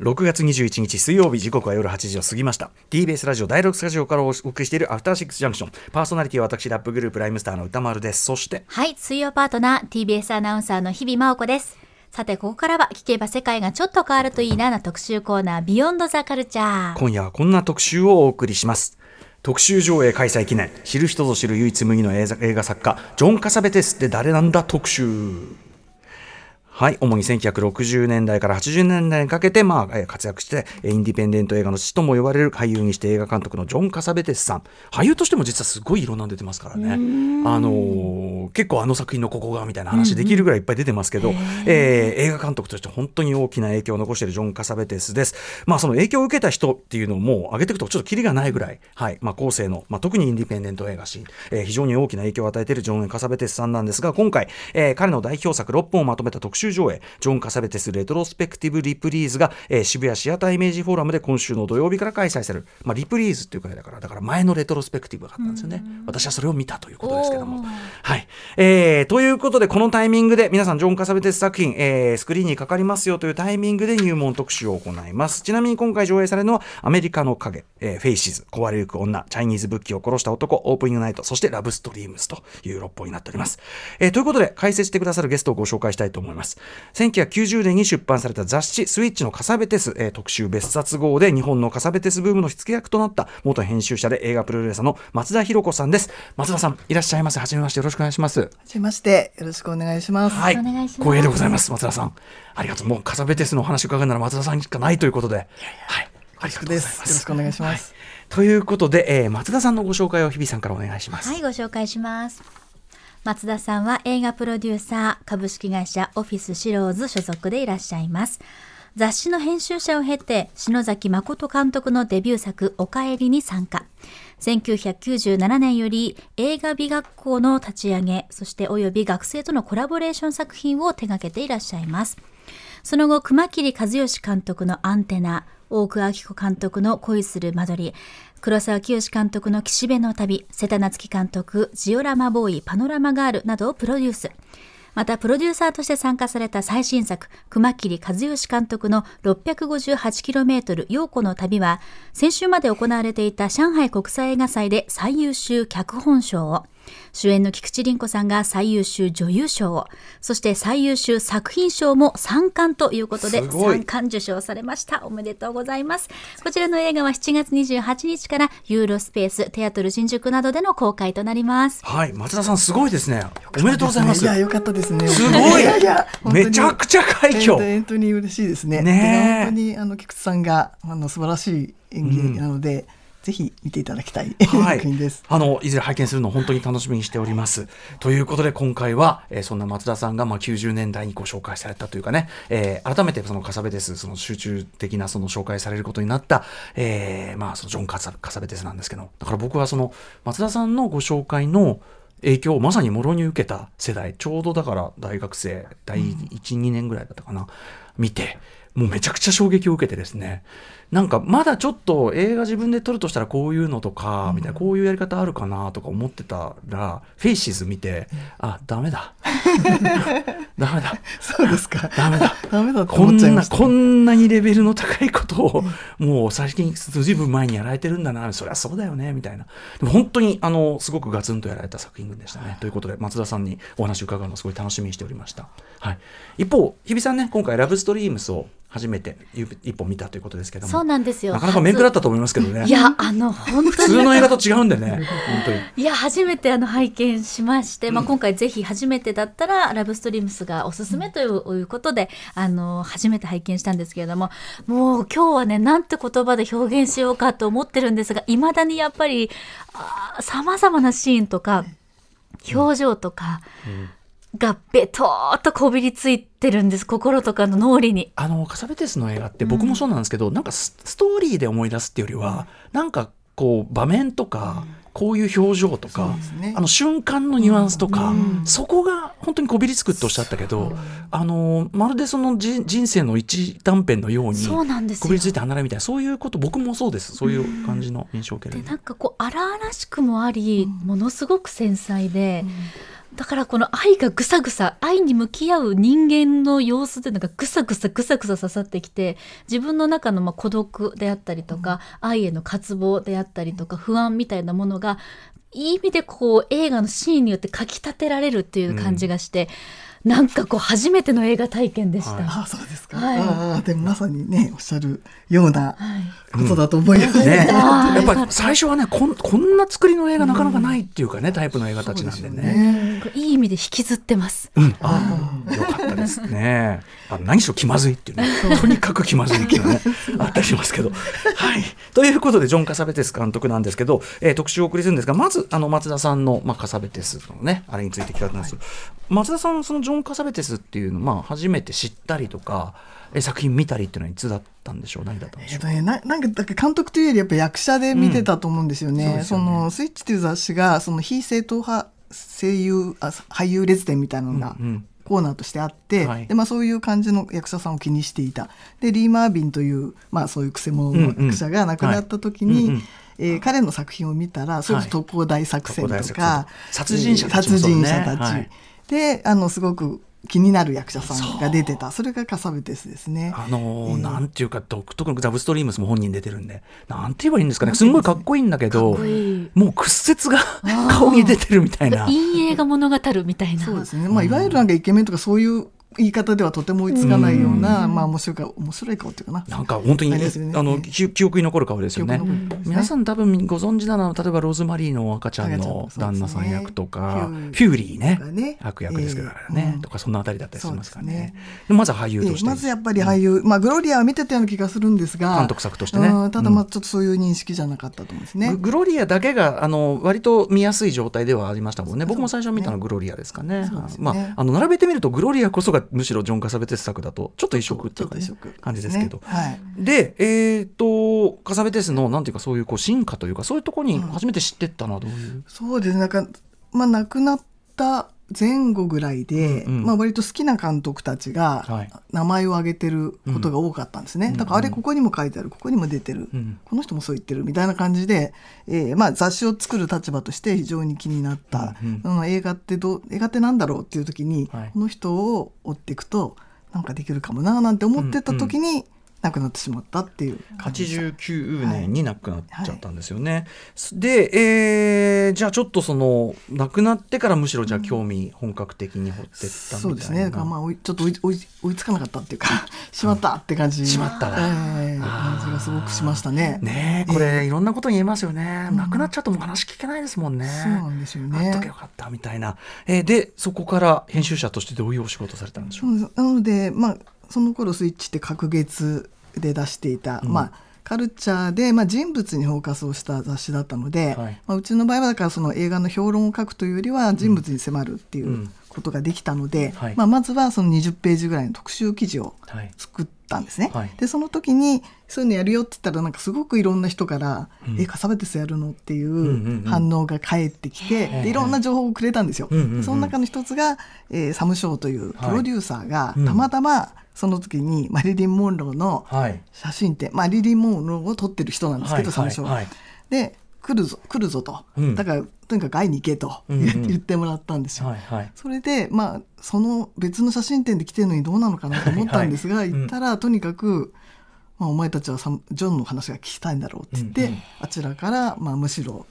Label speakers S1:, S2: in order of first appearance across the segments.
S1: 6月21日水曜日時刻は夜8時を過ぎました。TBS ラジオ第6スタジオからお送りしているアフターシックスジャンクション。パーソナリティは私ラップグループライムスターの歌丸です。そして
S2: はい水曜パートナー TBS アナウンサーの日々真央子です。さてここからは聞けば世界がちょっと変わるといいなな特集コーナービヨンドザカルチャー。
S1: 今夜はこんな特集をお送りします。特集上映開催記念。知る人ぞ知る唯一無二の映画作家ジョン・カサベテスって誰なんだ？特集はい。主に1960年代から80年代にかけて、まあ、活躍して、インディペンデント映画の父とも呼ばれる俳優にして映画監督のジョン・カサベテスさん。俳優としても実はすごいいろんな出てますからね。あのー、結構あの作品のここがみたいな話できるぐらいいっぱい出てますけど、うんうん、えー、映画監督として本当に大きな影響を残しているジョン・カサベテスです。まあ、その影響を受けた人っていうのをもう上げていくとちょっとキリがないぐらい、はい。まあ、後世の、まあ、特にインディペンデント映画史、えー、非常に大きな影響を与えているジョン・カサベテスさんなんですが、今回、えー、彼の代表作6本をまとめた特集上映、ジョン・カサベテスレトロスペクティブリプリーズが、えー、渋谷シアターイメージフォーラムで今週の土曜日から開催される、まあ、リプリーズっていうくらいだからだから前のレトロスペクティブがあったんですよね、私はそれを見たということですけども。はい、えー、ということでこのタイミングで皆さんジョン・カサベテス作品、えー、スクリーンにかかりますよというタイミングで入門特集を行います。ちなみに今回上映されるのはアメリカの影、えー、フェイシズ壊れゆく女チャイニーズ・ブッキーを殺した男オープニングナイトそしてラブストリームスという6本になっております、えー、ということで解説してくださるゲストをご紹介したいと思います1990年に出版された雑誌スイッチのカサベテス、えー、特集別冊号で日本のカサベテスブームの火付け役となった元編集者で映画プロデューサーの松田博子さんです。松田さんいらっしゃいませ。はじめましてよろしくお願いします。は
S3: じめまして。よろしくお願いします。
S1: はい。光栄でございます松田さん。ありがとう。もうカサベテスのお話伺うなら松田さんしかないということで。はい。
S3: ありがとうございます。よろしくお願いします。はい、
S1: ということで、えー、松田さんのご紹介を日比さんからお願いします。
S2: はい、ご紹介します。松田さんは映画プロデューサー、株式会社オフィスシローズ所属でいらっしゃいます。雑誌の編集者を経て、篠崎誠監督のデビュー作、おかえりに参加。1997年より映画美学校の立ち上げ、そして及び学生とのコラボレーション作品を手掛けていらっしゃいます。その後、熊切和義監督のアンテナ、大久明子監督の恋する間取り、黒沢清監督の岸辺の旅、瀬田夏樹監督、ジオラマボーイ、パノラマガールなどをプロデュース。また、プロデューサーとして参加された最新作、熊切和義監督の 658km 陽子の旅は、先週まで行われていた上海国際映画祭で最優秀脚本賞を、主演の菊池凛子さんが最優秀女優賞を、そして最優秀作品賞も3冠ということで、3冠受賞されました。おめでとうございます。こちらの映画は7月28日からユーロスペース、テアトル新宿などでの公開となります。
S1: はい、松田さんすごいですね。おめでとうございます。
S3: いや、よかったですね。
S1: すごい。いやいやめちゃくちゃ快挙。
S3: 本当に嬉しいですね。ね本当にあの菊池さんがあの素晴らしい演技なので。うんぜひ見ていただきたい、はい、
S1: あのいずれ拝見するのを本当に楽しみにしております。ということで今回は、えー、そんな松田さんがまあ90年代にご紹介されたというかね、えー、改めてそのカサベテスその集中的なその紹介されることになった、えー、まあそのジョンカサカサベテスなんですけど、だから僕はその松田さんのご紹介の影響をまさにもろに受けた世代ちょうどだから大学生第12、うん、年ぐらいだったかな見てもうめちゃくちゃ衝撃を受けてですねなんかまだちょっと映画自分で撮るとしたらこういうのとか、みたいなこういうやり方あるかなとか思ってたら、フェイシズ見て、あダメだ。ダメだ。
S3: そうですか。
S1: ダメだ。
S3: ダメだ
S1: こんなこんなにレベルの高いことをもう最近ずいぶん前にやられてるんだな。そりゃそうだよね。みたいな。でも本当にあのすごくガツンとやられた作品でしたね。ということで松田さんにお話を伺うのをすごい楽しみにしておりました、はい、一方日比さんね今回ラブストリームスを初めて一本見たということですけども。
S2: そうなんですよ。
S1: なかなか面食らったと思いますけどね。
S2: いやあの本当に。
S1: 普通の映画と違うんでね本当に。
S2: いや初めてあの拝見しまして、まあ、今回ぜひ初めてだったら、ラブストリームスがおすすめということで、あの初めて拝見したんですけれどももう今日はねなんて言葉で表現しようかと思ってるんですがいまだにやっぱりさまざまなシーンとか表情とか、うんがべとーっとこびりついてるんです。心とかの脳裏に。
S1: あのカサベテスの映画って僕もそうなんですけど、うん、なんかストーリーで思い出すっていうよりは、うん、なんかこう場面とか、うん、こういう表情とか、ね、あの瞬間のニュアンスとか、うん、そこが本当にこびりつくっておっしゃったけど、あのまるでそのじ人生の一短編のようにこびりついて離れみたいなそういうこと僕もそうです。そういう感じの印象を受け
S2: る、なんかこう荒々しくもあり、ものすごく繊細で。だからこの愛がぐさぐさ愛に向き合う人間の様子っていうのがぐさぐさぐさぐさ刺さってきて自分の中のまあ孤独であったりとか、愛への渇望であったりとか不安みたいなものがいい意味でこう映画のシーンによってかきたてられるっていう感じがして、なんかこう初めての映画体験でした。
S1: はい。
S3: あそうですか、
S2: はい。
S3: ああでもまさにねおっしゃるような
S2: はい
S3: ことだと思います、
S1: ね、
S2: あー
S1: やっぱり最初はねこんこんな作りの映画なかなかないっていうかね、タイプの映画たちなんでね。
S3: ですよ
S2: いい意味で引きずってます。
S1: うん、ああ、よかったですね。あ何しろ気まずいっていうね、とにかく気まずいっていうのね、あったりしますけど。はい。ということで、ジョン・カサベテス監督なんですけど、えー特集をお送りするんですが、まず、あの、松田さんの、まあ、カサベテスのね、あれについて聞かれたんですけど、松田さん、そのジョン・カサベテスっていうの、まあ、初めて知ったりとか、え作品見たりっていうのはいつだったんでしょう？何だったんでしょう？
S3: えっとね、ななんかだから監督というよりやっぱ役者で見てたと思うんですよね。
S1: うんそね。
S3: のスイッチという雑誌がその非正統派声優あ俳優列伝みたいなのが
S1: うんうん。
S3: コーナーとしてあって、
S1: はい。
S3: でまあ、そういう感じの役者さんを気にしていた。でリー・マービンという、まあ、そういうくせ者の役者が亡くなった時に、
S1: うんうん。はい。
S3: えー彼の作品を見たらそれこそ特攻大作戦とか、
S1: 戦。殺人者たちも
S3: 殺
S1: そうね。
S3: 人者たち、
S1: はい。
S3: であのすごく気になる役者さんが出てた。それがカサベテスですね。
S1: あのー
S3: ええ。
S1: なんていうか独特のザブストリームスも本人出てるんで。なんて言えばいいんですかね。すんごいかっこいいんだけどもう屈折が顔に出てるみたいな。
S2: 陰影が物語るみたいな。
S3: そうですね、まあ、いわゆるなんかイケメンとかそういう言い方ではとても追いつかないような、まあ面白いか面白い顔っていうかな。
S1: なんか本当に、
S3: ね。
S1: あの記記憶に残る顔ですよね。皆さん多分ご存知なのは例えばローズマリーの赤ちゃんの旦那さん役とか、
S3: フュー
S1: リー。ね。悪役ですから
S3: え
S1: ね、とかそんなあたりだったりしますからね。まずは俳優
S3: え
S1: として、
S3: えまずやっぱり俳優、まあ、グロリアは見てたような気がするんですが
S1: 監督作としてね。
S3: うんただまあ
S1: うん。
S3: ちょっとそういう認識じゃなかったと思うんですね。
S1: ググロリアだけがあの割と見やすい状態ではありましたもんね、僕も最初見たのはグロリアですかね。まあ、あの並べてみると、グロリアこそがむしろジョン・カサベテス作だと、ちょっと異色っていうか、ね感じですけど。
S3: はい
S1: で、えっ、と、カサベテスのなんていうか、そういうこう進化というか、そういうところに初めて知ってったのはどういう？
S3: そうですねなんか、まあ、亡くなった前後ぐらいで、
S1: うんうん。
S3: まあ、割と好きな監督たち
S1: はい。
S3: が名前を挙げてることが多かったんですね、
S1: うん
S3: だからあれここにも書いてあるここにも出てる、
S1: うん
S3: この人もそう言ってるみたいな感じで、えーまあ、雑誌を作る立場として非常に気になった、
S1: うん
S3: その映画ってどう映画ってなんだろうっていう時に、
S1: はい。
S3: この人を追っていくとなんかできるかもななんて思ってた時に亡くなってしまったっていう感じでした。
S1: 89年に亡くなっちゃったんですよね。で、えーじゃあちょっとその亡くなってからむしろじゃあ興味本格的に掘ってったみたいな。
S3: そうですね。まあちょっと追い追い追いつかなかったっていうか、しまったって感じ。
S1: しまったな
S3: ええ感じがすごくしましたね。
S1: ねえこれいろんなこと言えますよね、亡くなっちゃうともう話聞けないですもんね。
S3: そうなんですよね
S1: あっとけよかったみたいな。えーでそこから編集者としてどういうお仕事されたんでしょう？
S3: なので、まあその頃スイッチって隔月で出していた、
S1: うん。
S3: まあカルチャーで、まあ、人物にフォーカスをした雑誌だったので、
S1: はい。
S3: まあ、うちの場合はだからその映画の評論を書くというよりは人物に迫るっていううんことができたので、
S1: はい。
S3: まあ、まずはその20ページぐらいの特集記事を
S1: はい。
S3: 作ったんですね。
S1: はい。
S3: でその時にそういうのやるよって言ったらなんかすごくいろんな人から「
S1: うん
S3: えカサベテスやるの?」ってい
S1: んうんうん
S3: う反応が返ってきて、
S1: へえ
S3: でいろんな情報をくれたんですよ。
S1: うんうんうん
S3: その中の一つが、えーサム・ショーというプロデューサーが
S1: うん。
S3: たまたまその時にマリリン・モンローの
S1: はい。
S3: 写真展マリリン・モンローを撮ってる人なんですけど、
S1: はい
S3: サム・ショーは。
S1: はい
S3: で来るぞ来るぞと、
S1: うん
S3: だからとにかく会いに行けと言ってもらったんですよ。
S1: はいはい。
S3: それでまあその別の写真展で来てるのにどうなのかなと思ったんですが、
S1: はいはい
S3: 行ったらとにかく、まあ、お前たちはジョンの話が聞きたいんだろうって言って、
S1: うんうん
S3: あちらから、まあ、むしろ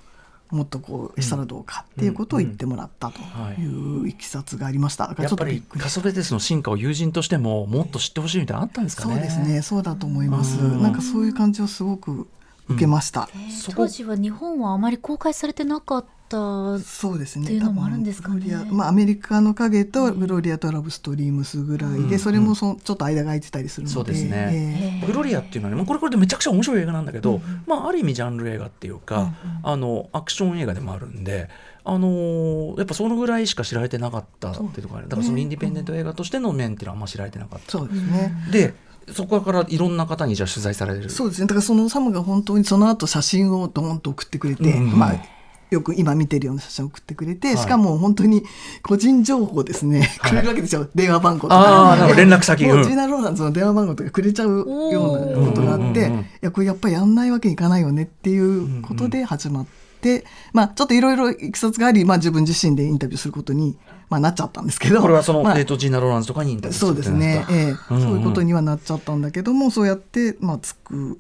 S3: もっとこうしたらどうかっていうことを言ってもらったといういきさつがありました。
S1: やっぱりカソベテスの進化を友人としてももっと知ってほしいみたいなのあったんですかね？
S3: そうですねそうだと思います。
S1: うん
S3: なんかそういう感じをすごく受けました。
S2: えー
S1: そこ
S2: 当時は日本はあまり公開されてなかった。
S3: そうですね。
S2: っていうのもあるんですかね
S3: 多分グロリアまあアメリカの影とグロリアとラブストリームスぐらいで、
S1: うん
S3: それもそちょっと間が空いてたりするので、
S1: そうですね
S3: ええ
S1: グロリアっていうのはね、もうこれこれでめちゃくちゃ面白い映画なんだけど、まあある意味ジャンル映画っていうか、あのアクション映画でもあるんで、あのーやっぱそのぐらいしか知られてなかったっていうところだからそのインディペンデント映画としての面っていうのはあんま知られてなかった。
S3: そうですね。
S1: でそこからいろんな方にじゃあ取材される。
S3: そうですね。だからそのサムが本当にその後写真をドーンと送ってくれて、
S1: うんうん
S3: まあよく今見てるような写真を送ってくれて、
S1: はい。
S3: しかも本当に個人情報ですね、
S1: はい。
S3: くれるわけですよ。電話番号と
S1: あ
S3: か。
S1: ーなんか連絡先。うん。
S3: もうジーナ・ローランズの電話番号とかくれちゃうようなことがあって、いやこれやっぱりやんないわけにいかないよねっていうことで始まって。で、まあ、ちょっといろいろいきさつがあり、まあ、自分自身でインタビューすることに、まあ、なっちゃったんですけど
S1: これはその、
S3: まあ
S1: えー、とジーナ・ローランズとかにインタビュー
S3: そうですね、ええ。
S1: うんうん
S3: そういうことにはなっちゃったんだけどもそうやって、まあ、作っ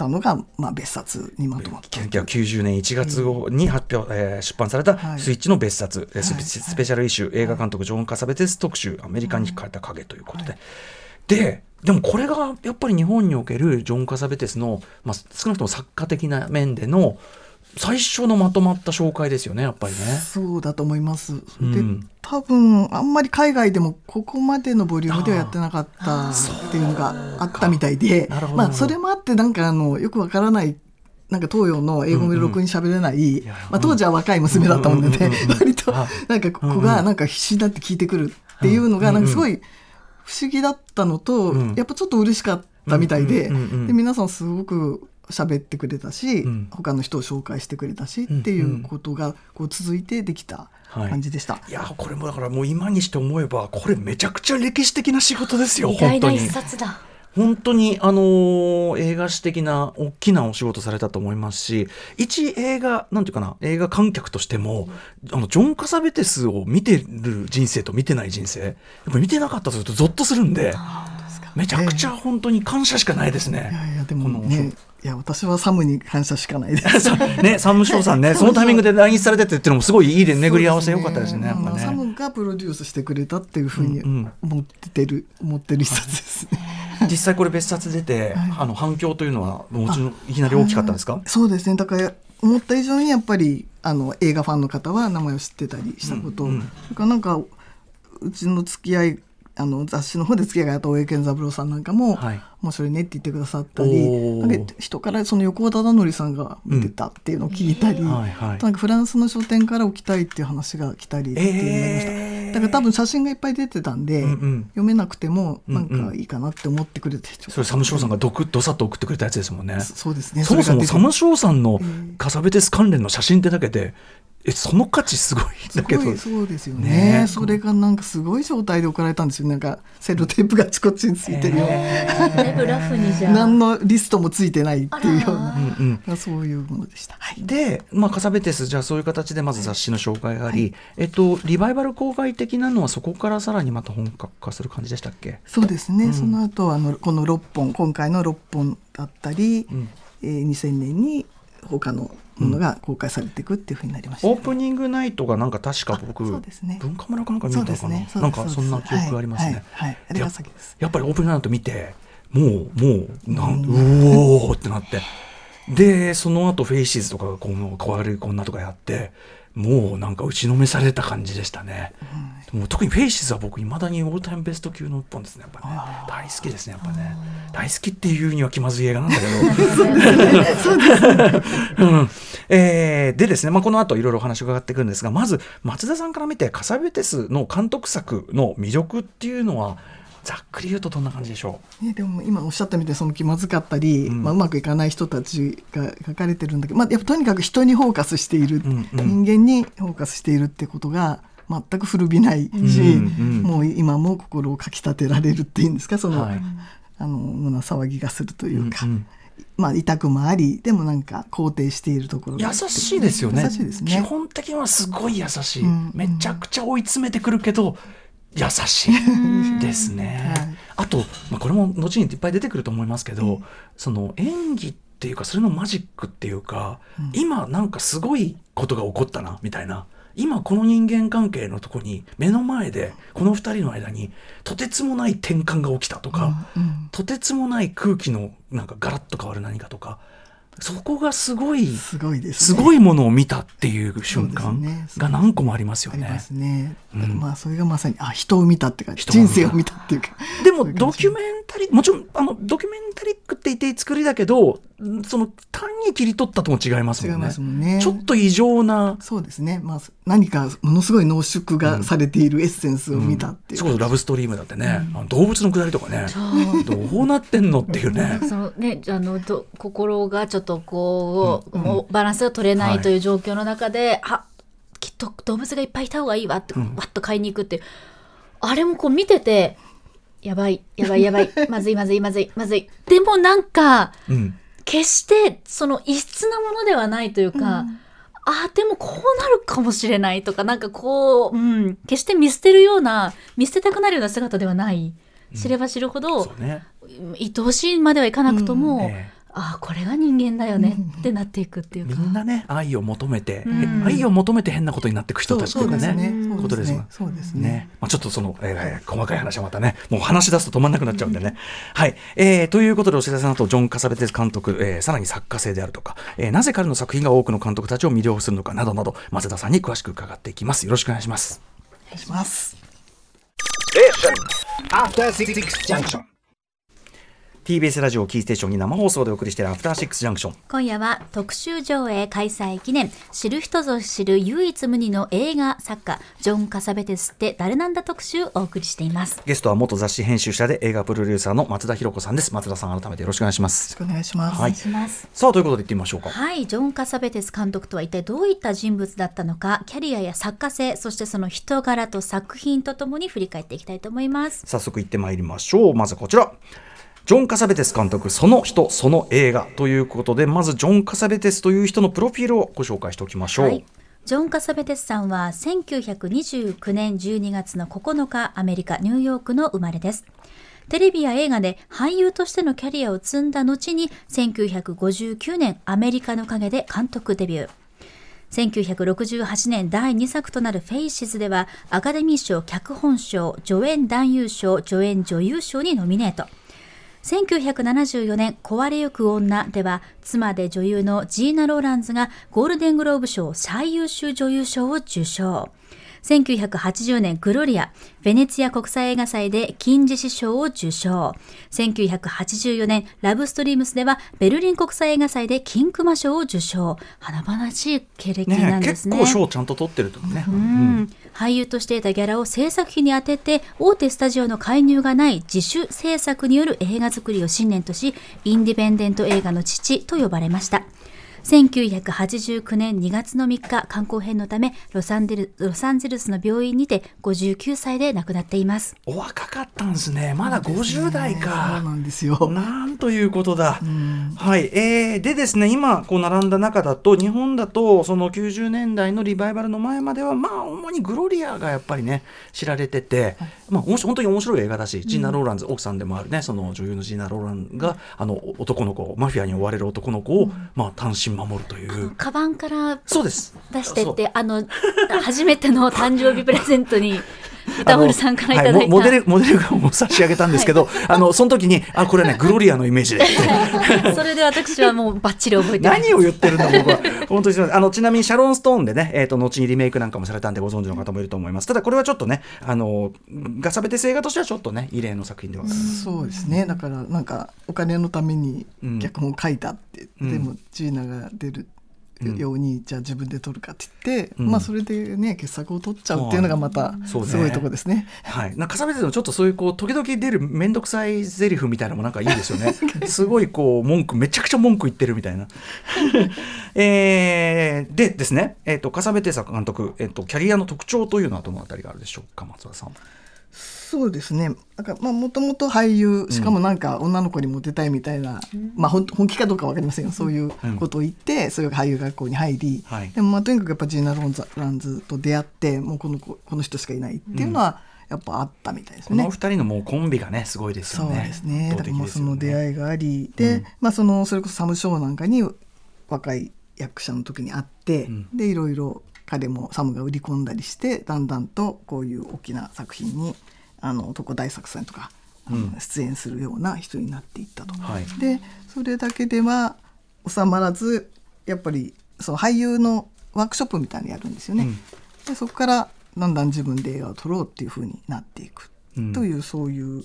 S3: たのが、まあ、別冊にまとまった。
S1: 1990年1月号に発表、えー出版された「
S3: はい。
S1: スイッチの別冊」
S3: はい。
S1: スペシャルイシュー。映画監督ジョン・カサベテス特集「アメリカに惹かれた影」ということで、ででもこれがやっぱり日本におけるジョン・カサベテスの、まあ、少なくとも作家的な面での最初のまとまった紹介ですよねやっぱりね。
S3: そうだと思います。
S1: うん。
S3: で多分あんまり海外でもここまでのボリュームではやってなかったっていうのがあったみたいでまあそれもあってなんかあのよくわからないなんか東洋の英語もろくに喋れない、
S1: や
S3: まあ、当時は若い娘だったもんでね、
S1: うんうんうんうん。
S3: 割と
S1: あ
S3: なんか子がなんか必死になって聞いてくるっていうのがなんかすごい不思議だったのと、
S1: うん。
S3: やっぱちょっと嬉しかったみたいで,、
S1: うんうんうんうん。
S3: で皆さんすごく喋ってくれたし、
S1: うん。
S3: 他の人を紹介してくれたしっていうことがこう続いてできた感じでした。
S1: いやこれもだからもう今にして思えばこれめちゃくちゃ歴史的な仕事ですよ
S2: 意外
S1: 本当に。
S2: な一冊だ。
S1: 本当にあのー映画史的な大きなお仕事されたと思いますし一映画なんていうかな映画観客としてもあのジョン・カサベテスを見てる人生と見てない人生やっぱり見てなかったとするとゾッとするんでめちゃくちゃ本当に感謝しかないです
S3: い
S1: ね。
S3: やいやで
S1: この
S3: もねいや私はサムに感謝しかないです。
S1: さね、サム・ショーさんね、そのタイミングで来日されててっていうのもすごいいいで巡り合わせ良かったですね。
S3: サ
S1: ね
S3: ムがプロデュースしてくれたっていうふうに
S1: うんうん
S3: 思ってる、思ってる一冊ですね。
S1: 実際これ別冊出て、
S3: はい
S1: あの反響というのはもちろんいきなり大きかったんですか？
S3: そうですねだから思った以上にやっぱりあの映画ファンの方は名前を知ってたりしたこと、
S1: うんうん
S3: それからなんかうちの付き合いあの雑誌の方で付き合いがあった大江健三郎さんなんかも、
S1: はい
S3: 面白いねって言ってくださったりなんか人からその横尾忠則さんが見てたっていうのを聞いたり、
S1: はいはい。
S3: なんかフランスの書店から置きたいっていう話が来たりっていうました、
S1: えー。
S3: だから多分写真がいっぱい出てたんで、
S1: うんうん。
S3: 読めなくてもなん
S1: うんうん
S3: かいいかなって思ってくれて、
S1: それサム・ショーさんがどくどさっと送ってくれたやつですもんね。
S3: そそうですね。
S1: そもそもサム・ショーさんの
S3: えー
S1: カサベテス関連の写真ってだけで、えその価値すごい
S3: す
S1: だけど。
S3: ごいそうですよ
S1: ね。
S3: ね
S1: え。
S3: それがなんかすごい状態で送られたんですよ。なんかセロテープがあちこちについてるような、
S2: だいぶラフにじゃあ。
S3: 何のリストもついてないっていうような。
S1: うんうん。
S3: そういうものでした。はい。
S1: で、まあ、カサベテスじゃあそういう形でまず雑誌の紹介があり、えっと、リバイバル公開的なのはそこからさらにまた本格化する感じでしたっけ？
S3: そうですね、
S1: うん。
S3: その後あのこの6本今回の6本だったり、
S1: うん。
S3: えー2000年に他のものが公開されていくっていうふうになりました、
S1: オープニングナイトがなんか確か僕、
S3: あそうですね。
S1: 文化村かなんか見たのかな、
S3: そうですね。そう
S1: なん
S3: です
S1: かそんな記憶がありますね。
S3: はい
S1: やっぱりオープニングナイト見てもうもうなんうおーってなって。でその後フェイシーズとかがこの変わるこんなとかやってもうなんか打ちのめされた感じでしたね、もう特にフェイシーズは僕いまだにオールタイムベスト級の一本ですね。やっぱね大好きですねやっぱね。大好きっていうには気まずい映画なんだけど。うんえーでですね、まあ、この後いろいろお話伺っていくんですがまず松田さんから見てカサベテスの監督作の魅力っていうのはざっくり言うとどんな感じでしょ
S3: ね、でも今おっしゃったみたいにその気まずかったり、
S1: うん。
S3: まあ、うまくいかない人たちが書かれてるんだけど、まあ、やっぱとにかく人にフォーカスしている、
S1: うんうん。
S3: 人間にフォーカスしているってことが全く古びないし、
S1: うんうん。
S3: もう今も心をかきたてられるっていうんですかその、
S1: はい。
S3: あの胸騒ぎがすると
S1: う、
S3: いうか、
S1: うんうん
S3: まあ痛くもありでもなんか肯定しているところ
S1: 優しいですよね。
S3: 優しいです
S1: 基
S3: ね。
S1: 本的にはすごい優しい、
S3: うん。
S1: めちゃくちゃ追い詰めてくるけど優しいですね、
S3: はい。
S1: あと、まあ、これも後にいっぱい出てくると思いますけど、その演技っていうかそれのマジックっていうか、
S3: うん。
S1: 今なんかすごいことが起こったなみたいな今この人間関係のとこに目の前でこの二人の間にとてつもない転換が起きたとか、
S3: うんうん
S1: とてつもない空気のなんかガラッと変わる何かとかそこがすごい
S3: すごいですね。
S1: すごいものを見たっていう瞬間が何個もありますよね
S3: ありま。すね。
S1: うん
S3: まあそれがまさにあ人を見たっていうか
S1: 人
S3: 生を見たっていうか。
S1: でもドキュメンタリーもちろんあのドキュメンタリックって言って作りだけどんその単に切り取ったとも違います
S3: 違い
S1: もんね。
S3: ますもんね。
S1: ちょっと異常な
S3: そうですね。まあ何かものすごい濃縮がされているエッセンスを見たっていう。
S1: そうラブストリームだってね、あの動物のくだりとかね。どうなってんのっていうね。
S2: そのね、あのど心がちょっとこう、もうバランスが取れないという状況の中で、あきっと動物がいっぱいいた方がいいわって、
S1: ん。
S2: わっと買いに行くっていう。あれもこう見ててやばいやばいやば い。まずいまずいまずいまずい。でもなんか
S1: うん。
S2: 決してその異質なものではないというか、ああでもこうなるかもしれないとかなんかこう、うん、決して見捨てるような見捨てたくなるような姿ではない、知れば知るほど、ね、愛おしいまではいかなくとも、うん。えああこれが人間だよねってなっていくっていう
S1: みんなね愛を求めて、うん、愛を求めて変なことになっていく人たちとかねね。ことです
S3: そうですね。
S1: まあ、ちょっとその、えー、細かい話はまたねもう話し出すと止まんなくなっちゃうんでね、うん、はい、えー、ということでお知らせの後ジョン・カサベテス監督、えー、さらに作家性であるとか、えー、なぜ彼の作品が多くの監督たちを魅了するのかなどなど松田さんに詳しく伺っていきます。よろしくお願いします。
S3: お願いします。
S1: え Junction TBS ラジオキーステーションに生放送でお送りしているアフターシックスジャンクション。
S2: 今夜は特集上映開催記念。知る人ぞ知る唯一無二の映画作家ジョン・カサベテスって誰なんだ特集をお送りしています。
S1: ゲストは元雑誌編集者で映画プロデューサーの松田博子さんです。松田さん改めてよろしくお願いします。
S3: よろしくお願いします、
S2: はい、さ
S1: あということで言ってみましょうか。
S2: はい。ジョン・カサベテス監督とは一体どういった人物だったのかキャリアや作家性そしてその人柄と作品とともに振り返っていきたいと思います。
S1: 早速行ってまいりましょう。まずこちらジョン・カサベテス監督、その人、その映画ということで、まずジョン・カサベテスという人のプロフィールをご紹介しておきましょう。はい
S2: ジョン・カサベテスさんは1929年12月の9日、アメリカ・ニューヨークの生まれです。テレビや映画で俳優としてのキャリアを積んだ後に、1959年、アメリカの陰で監督デビュー。1968年第2作となるフェイシズでは、アカデミー賞脚本賞、助演男優賞、助演女優賞にノミネート。1974年「壊れゆく女」では妻で女優のジーナ・ローランズがゴールデングローブ賞最優秀女優賞を受賞。1980年グロリア、ベネツィア国際映画祭で金獅子賞を受賞。1984年ラブストリームスではベルリン国際映画祭で金熊賞を受賞。華々しい経歴なんですね。
S1: ね結構賞ちゃんと取ってるとね。
S2: うん、俳優として得たギャラを制作費に充てて大手スタジオの介入がない自主制作による映画作りを信念とし、インディペンデント映画の父と呼ばれました。1989年2月の3日、観光編のためロサンゼルロサンゼルスの病院にて59歳で亡くなっています。
S1: お若かったんですね。まだ50代か。
S3: そうなんですよ。
S1: なんということだ。はい。えー、でですね、今こう並んだ中だと、日本だとその90年代のリバイバルの前までは、まあ主にグロリアがやっぱりね、知られてて、はい、まあ本当に面白い映画だし、ジーナ・ローランズ、奥さんでもあるね、その女優のジーナ・ローランが、あの男の子、マフィアに追われる男の子を、まあ単身守るという。
S2: カバンから
S1: そうです。
S2: 出してってあの初めての誕生日プレゼントに 歌丸さんからいただいた、はい、
S1: モデルモデルガンを差し上げたんですけど、はい、あのその時にあこれねグロリアのイメージで。
S2: それで私はもうばっちり覚えて
S1: 何を言ってるんだ僕は。本当にあのちなみにシャロン・ストーンでね、えーと、後にリメイクなんかもされたんでご存知の方もいると思います。ただこれはちょっとねあのガサベテス映画としてはちょっとね異例の作品では。
S3: そうですね。だからなんかお金のために脚本を書いたって、うん、でもジーナが出るように、うん、じゃあ自分で撮るかって言って、うん、まあそれでね傑作を取っちゃうっていうのがまたすごいとこですね。
S1: はい、なんか重ねてのちょっとそういうこう時々出る面倒くさい台詞みたいなのもなんかいいですよね。すごいこう文句めちゃくちゃ文句言ってるみたいな。えー、でですね、えっ、ー、と笠部哲作監督、えっ、ー、とキャリアの特徴というのはどのあたりがあるでしょうか松田さん。
S3: そうですね。なんかまあもともと俳優しかもなんか女の子にモテたいみたいな、うん、まあ本気かどうか分かりませんよ。そういうことを言って、うん、そういう俳優学校に入り、はい、でもまあとにかくやっぱジーナ・ロンザランズと出会ってもうこのこの人しかいないっていうのは、やっぱあったみたいですね。
S1: この二人のもうコンビがねすごいですよね。
S3: そうですね。だからもうその出会いがありで、うん、まあそのそれこそサムショーなんかに若い役者の時に会って、うん、でいろいろ彼もサムが売り込んだりしてだんだんとこういう大きな作品にあの男大作戦とか、うん、出演するような人になっていったと。はい、でそれだけでは収まらずやっぱりその俳優のワークショップみたいにやるんですよね。うん、でそこからだんだん自分で映画を撮ろうっていうふうになっていく。という、そういう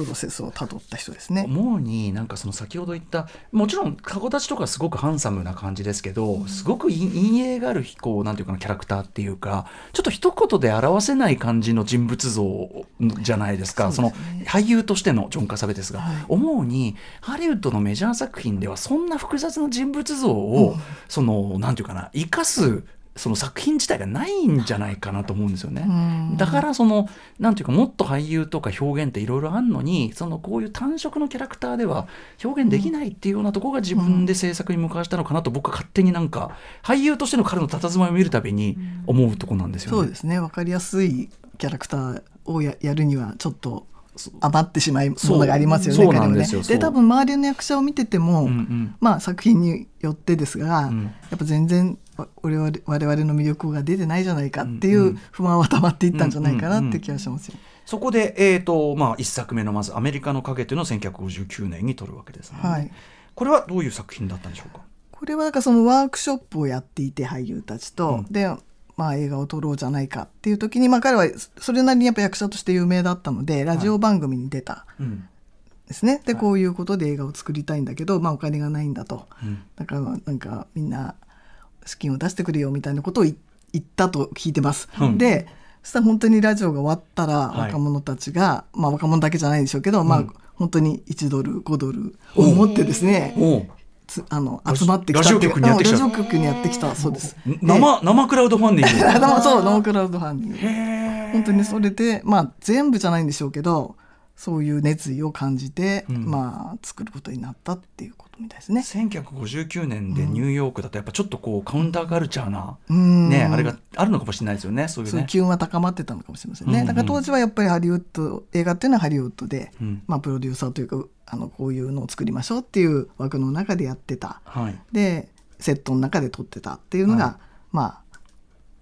S3: プロセスをたどった人ですね。
S1: 思うになんかその先ほど言ったもちろん顔立ちとかすごくハンサムな感じですけど、うん、すごく陰影があるこうなんていうかなキャラクターっていうかちょっと一言で表せない感じの人物像じゃないですか。そ、ね,、の俳優としてのジョン・カサベですが、はい、思うにハリウッドのメジャー作品ではそんな複雑な人物像を、うん、そのなんていうかな生かすその作品自体がないんじゃないかなと思うんですよね。
S3: うん
S1: だからそのなんていうかもっと俳優とか表現っていろいろあるのにそのこういう単色のキャラクターでは表現できないっていうようなところが自分で制作に向かわしたのかなと僕は勝手になんか俳優としての彼の佇まいを見るたびに思うところなんですよね。
S3: そうですね分かりやすいキャラクターをややるにはちょっと余ってしまうものがありますよね
S1: ですよそう。
S3: で多分周りの役者を見てても、
S1: うんうん。
S3: まあ作品によってですが、
S1: うん。
S3: やっぱ全然わ我々我々の魅力が出てないじゃないかってい
S1: う
S3: 不満は溜まっていったんじゃないかなって気がしますよ。
S1: そこで、えーとまあ、1作目のまず「アメリカの影」というのを1959年に撮るわけですね、
S3: はい。
S1: これはどういう作品だったんでしょうか？
S3: これはなんかそのワークショップをやっていて俳優たちと、
S1: うん。
S3: で、まあ、映画を撮ろうじゃないかっていう時に、まあ、彼はそれなりにやっぱ役者として有名だったのでラジオ番組に出た
S1: うん。
S3: ですね、でこういうことで映画を作りたいんだけど、まあ、お金がないんだと。
S1: うん。
S3: だからなんかみんな資金を出してくれよみたいなことをい言ったと聞いてます。
S1: うん。
S3: でそしたら本当にラジオが終わったら
S1: はい。
S3: 若者たちが、まあ若者だけじゃないでしょうけど、まあ
S1: うん。
S3: 本当に1ドル5ドルを持ってですね、つあの集まってきた
S1: ラジオ局にやってきた。
S3: うんラジオ局にやってきた。そうです。
S1: 生生クラウドファンディング。
S3: そうノークラウドファンディング。本当にそれでまあ全部じゃないんでしょうけどそういう熱意を感じて、
S1: うん
S3: まあ作ることになったっていうことみたいですね。
S1: 1959年でニューヨークだとやっぱちょっとこうカウンターカルチャーな、
S3: うん
S1: ね、あれがあるのかもしれないですよねそういうね。
S3: そういう機運は高まってたのかもしれませんね。
S1: うんうん
S3: だから当時はやっぱりハリウッド映画っていうのはハリウッドで、
S1: うん
S3: まあプロデューサーというかあのこういうのを作りましょうっていう枠の中でやってた。
S1: はい
S3: でセットの中で撮ってたっていうのが、
S1: はい
S3: まあ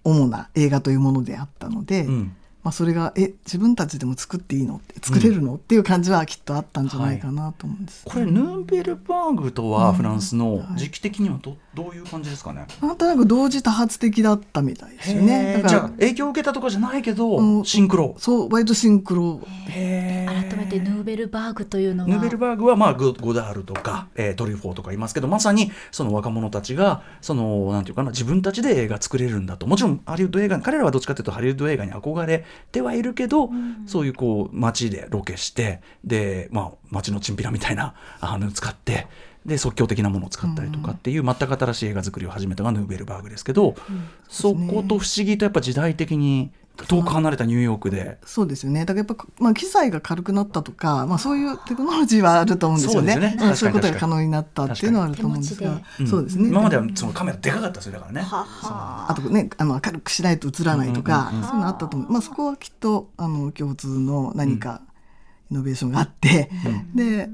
S3: 主な映画というものであったので、
S1: うん
S3: まあそれがえ自分たちでも作っていいの？って作れるの、っていう感じはきっとあったんじゃないかなと思うんです。
S1: これヌーベルバーグとはフランスの
S3: はい。
S1: 時期的にはどどういう感じですかね？
S3: なんとなく同時多発的だったみたいですよね。だから
S1: じゃあ影響を受けたとかじゃないけど、
S3: うん。
S1: シンクロ。
S3: そう割とシンクロ。
S2: 改めてヌーベルバーグというのは。
S1: ヌーベルバーグは、まあ、ゴゴダールとか、えートリュフォーとかいますけどまさにその若者たちがそのなんていうかな自分たちで映画作れるんだと。もちろんハリウッド映画彼らはどっちかというとハリウッド映画に憧れてはいるけど、そういうこう街でロケしてで、まあ、街のチンピラみたいなあの使って。で即興的なものを使ったりとかっていう全く新しい映画作りを始めたのがヌーベルバーグですけど、そこと不思議とやっぱ時代的に遠く離れたニューヨークで。
S3: そうですよね。だからやっぱ、まあ、機材が軽くなったとか、まあ、そういうテクノロジーはあると思うんですよね。
S1: そうですよね。
S3: うんそういうことが可能になったっていうのはあると思うんですが。
S1: うん。
S3: そうですね。
S1: 今まではそのカメラでかかったですよだからね。
S2: はは。
S3: あとねあの明るくしないと映らないとか、
S1: うんうんうん
S3: そういうのあったと思う、まあ、そこはきっとあの共通の何かイノベーションがあって、で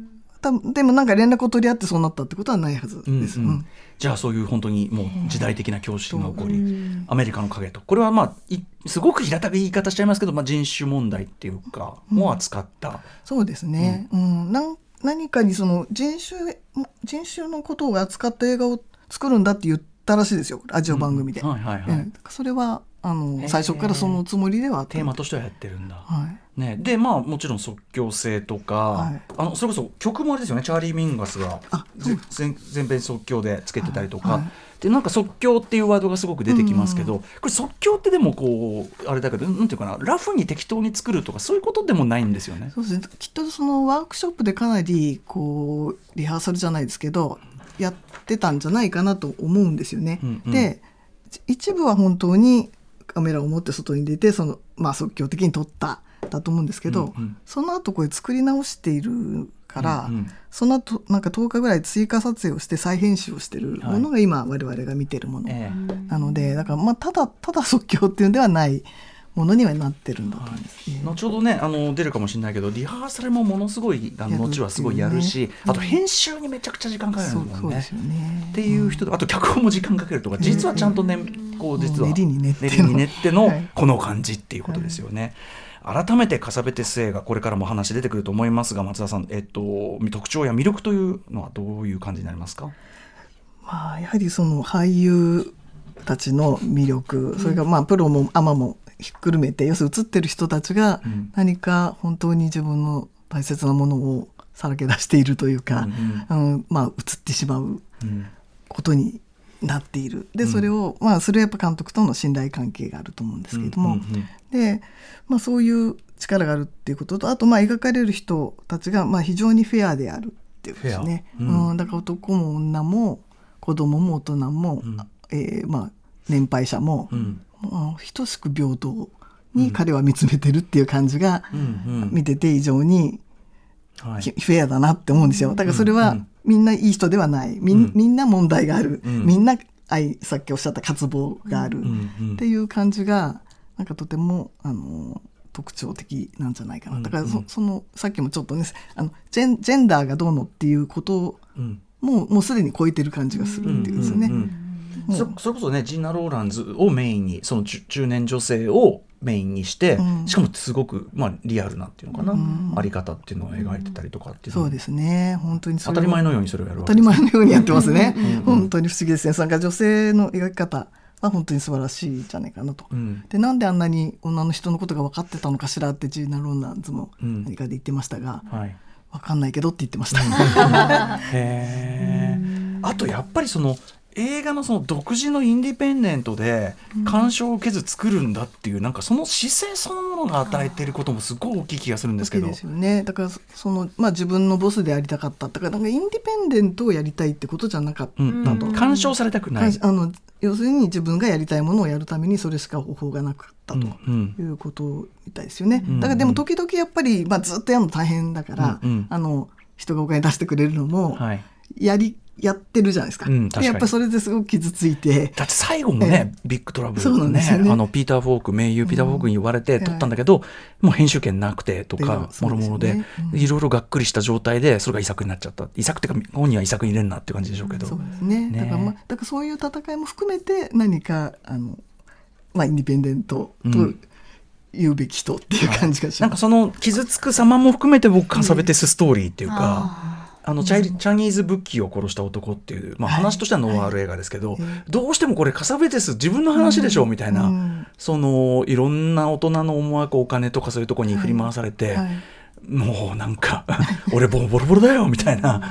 S3: でもなんか連絡を取り合ってそうなったってことはないはずです。
S1: うんうん。
S3: うん。
S1: じゃあそういう本当にもう時代的な教師が起こり、アメリカの影と。これはまあいすごく平たく言い方しちゃいますけど、まあ、人種問題っていうかも扱った、
S3: そうですね、うん。なん何かにその人種人種のことを扱った映画を作るんだって言ったらしいですよラジオ番組で。
S1: はいはいはい。
S3: うん。それはあの最初からそのつもりでは
S1: テーマとしてはやってるんだ。
S3: はい。
S1: ね、でまあもちろん即興性とか、
S3: はい。
S1: あのそれこそ曲もあれですよね。チャーリー・ミンガスが全全編即興でつけてたりとか、
S3: はい。はい。
S1: でなんか即興っていうワードがすごく出てきますけど、これ即興ってでもこうあれだけどなんていうかなラフに適当に作るとかそういうことでもないんですよね。
S3: そうですね。きっとそのワークショップでかなりこうリハーサルじゃないですけどやってたんじゃないかなと思うんですよね。
S1: うんうん。
S3: で一部は本当にカメラを持って外に出てその、まあ、即興的に撮っただと思うんですけど、
S1: うんうん。
S3: その後これ作り直しているから、
S1: うんうん。
S3: その後なんか10日ぐらい追加撮影をして再編集をしてるものが今我々が見てるもの
S1: ええ。
S3: なので、だからまあただただ即興っていうんではないものにはなってるんだと思いますね。
S1: 後ほどねあの出るかもしれないけどリハーサルもものすごいあの後はすごいやるし、
S3: ね
S1: あと編集にめちゃくちゃ時間かかるもんね。
S3: そうです。よね。
S1: っていう人とあと脚本も時間かけるとか実はちゃんとねこう実は
S3: 練りに練っての。
S1: この感じっていうことですよね。改めてカサベテス映画これからも話出てくると思いますが松田さん、えっと、特徴や魅力というのはどういう感じになりますか？
S3: まあやはりその俳優たちの魅力、それからまあプロもアマもひっくるめて要するに映ってる人たちが
S1: うん。
S3: 何か本当に自分の大切なものをさらけ出しているというか、うんまあ映ってしまう
S1: うん。
S3: ことになっている。で
S1: うん。
S3: それを、まあそれはやっぱ監督との信頼関係があると思うんですけれども、で、まあ、そういう力があるっていうこととあとまあ描かれる人たちがまあ非常にフェアであるっていうことですね、
S1: うん。
S3: うん。だから男も女も子供も大人も、
S1: うん。
S3: えーまあ年配者も、
S1: うん
S3: 等しく平等に彼は見つめてるっていう感じが見てて非常に
S1: はい
S3: フフェアだなって思うんですよ。だからそれは
S1: うん
S3: みんないい人ではない。みん,、な問題がある。
S1: うん
S3: みんな愛、さっきおっしゃった渇望がある。っていう感じが、なんかとても、あの、特徴的なんじゃないかな。だからそ,、
S1: うん
S3: その、さっきもちょっとね、あの、ジェンジェンダーがどうのっていうことを、
S1: うん
S3: もう、もうすでに超えてる感じがするっていうですね。
S1: そそれこそねジーナ・ローランズをメインにその中中年女性をメインにして、
S3: うん。
S1: しかもすごく、まあ、リアルなっていうのかな、
S3: うん。
S1: あり方っていうのを描いてたりとかっていうの
S3: そうですね。本当に
S1: 当たり前のようにそれをやるわ
S3: 当たり前のようにやってますね。
S1: うん。
S3: 本当に不思議ですね。なんか女性の描き方は本当に素晴らしいじゃないかなと。
S1: うん。
S3: でなんであんなに女の人のことが分かってたのかしら？ってジーナ・ロンランズも
S1: うん。
S3: 何かで言ってましたが、
S1: はい、
S3: 分かんないけどって言ってました。
S1: へえあとやっぱりその映画のその独自のインディペンデントで鑑賞を受けず作るんだっていう、なんかその姿勢そのものが与えていることもすごい大きい気がするんですけど
S3: ですよね。だからそそのまあ自分のボスでやりたかった。だからなんかインディペンデントをやりたいってことじゃなかった
S1: うん
S3: と。
S1: うん鑑賞されたくない。
S3: あの要するに自分がやりたいものをやるためにそれしか方法がなかったと。いうことみたいですよね。
S1: うん
S3: だからでも時々やっぱり、まあ、ずっとやるの大変だから、
S1: うんうん
S3: あの人がお金出してくれるのも
S1: はい
S3: やり、やってるじゃないですか。
S1: うん確か
S3: やっぱりそれですごく傷ついて。
S1: だって最後もね、ビッグトラブル
S3: そうなんですよね。
S1: あのピーター・フォーク名優ピーター・フォークに言われて撮ったんだけど、もう編集権なくてとか
S3: で
S1: もろもろで
S3: ねうん。
S1: いろいろがっくりした状態でそれが遺作になっちゃった。遺作っていうか本人は遺作に入れんなっていう感じでしょうけど。
S3: そうですね。
S1: ね。
S3: だからまあだからそういう戦いも含めて何かあの、まあ、インディペンデントと
S1: うん。
S3: 言うべき人っていう感じがします。
S1: なんかその傷つく様も含めて僕カサベテスストーリーっていうか、あのチャイチャニーズ・ブッキーを殺した男っていう、まあ、
S3: はい。
S1: 話としてはノワール映画ですけど、
S3: はい
S1: どうしてもこれカサベテス自分の話でしょ、みたいな、
S3: うん。
S1: そのいろんな大人の思惑お金とかそういうところに振り回されて、
S3: はい。
S1: もうなんか 俺ボロボロボロだよみたいな。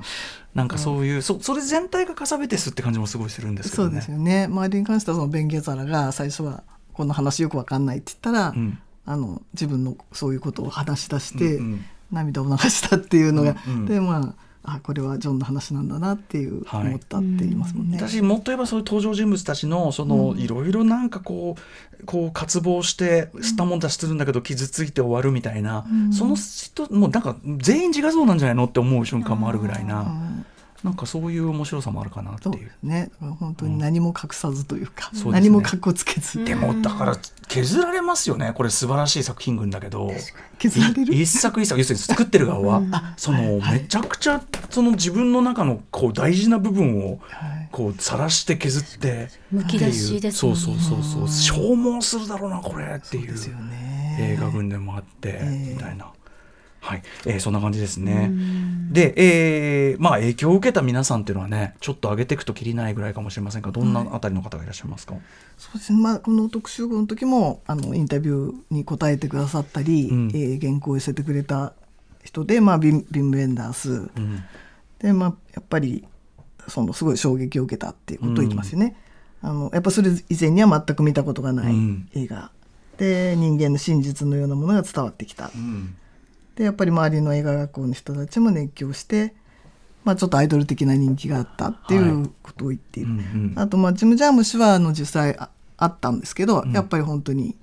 S1: なんかそういうそそれ全体がカサベテスって感じもすごいするんですけどね。
S3: そうですよね。周りに関してはそのベンゲザラが最初はこの話よくわかんないって言ったら、
S1: うん。
S3: あの自分のそういうことを話し出して、
S1: うんうん
S3: 涙を流したっていうのが、
S1: うんうん。
S3: でまああこれはジョンの話なんだなっていう、
S1: はい。
S3: 思ったって言いますもんね。
S1: 私もっと言えばそういう登場人物たちのそのいろいろなんかこうこう渇望して吸ったもんだしするんだけど傷ついて終わるみたいな、
S3: うん。
S1: その人もうなんか全員自画像なんじゃないのって思う瞬間もあるぐらいな、
S3: うん
S1: なんかそういう面白さもあるかなっていう。
S3: ね。本当に何も隠さずというか、
S1: そうですね。
S3: 何も格好つけず、
S1: でもだから削られますよね。これ素晴らしい作品群だけど。
S3: 削られる？
S1: 一作一作要するに作ってる側は、その、
S3: はいはい。
S1: めちゃくちゃその自分の中のこう大事な部分を
S3: はい。
S1: こう晒して削って
S2: むき出しね。
S1: そうそうそうそう消耗するだろうなこれっていう。映画群でもあって、
S3: ええ。
S1: みたいな。はい、えーそんな感じですね。で、えーまあ影響を受けた皆さんっていうのはね、ちょっと上げていくときりないぐらいかもしれませんが、どんなあたりの方がいらっしゃいますか？
S3: そうですね。まあこの特集号の時もあのインタビューに答えてくださったり、
S1: うん。
S3: えー原稿を寄せてくれた人で、まあビンビンベンダース、
S1: うん、
S3: でまあやっぱりそのすごい衝撃を受けたっていうことを言ってますよね。あのやっぱそれ以前には全く見たことがない
S1: うん。
S3: 映画、で人間の真実のようなものが伝わってきた。
S1: うん、
S3: でやっぱり周りの映画学校の人たちも熱狂して、まあ、ちょっとアイドル的な人気があったっていうことを言っている、
S1: うんうん。
S3: あとまあジム・ジャームッシュはあの実際ああったんですけど、
S1: ん。
S3: やっぱり本当に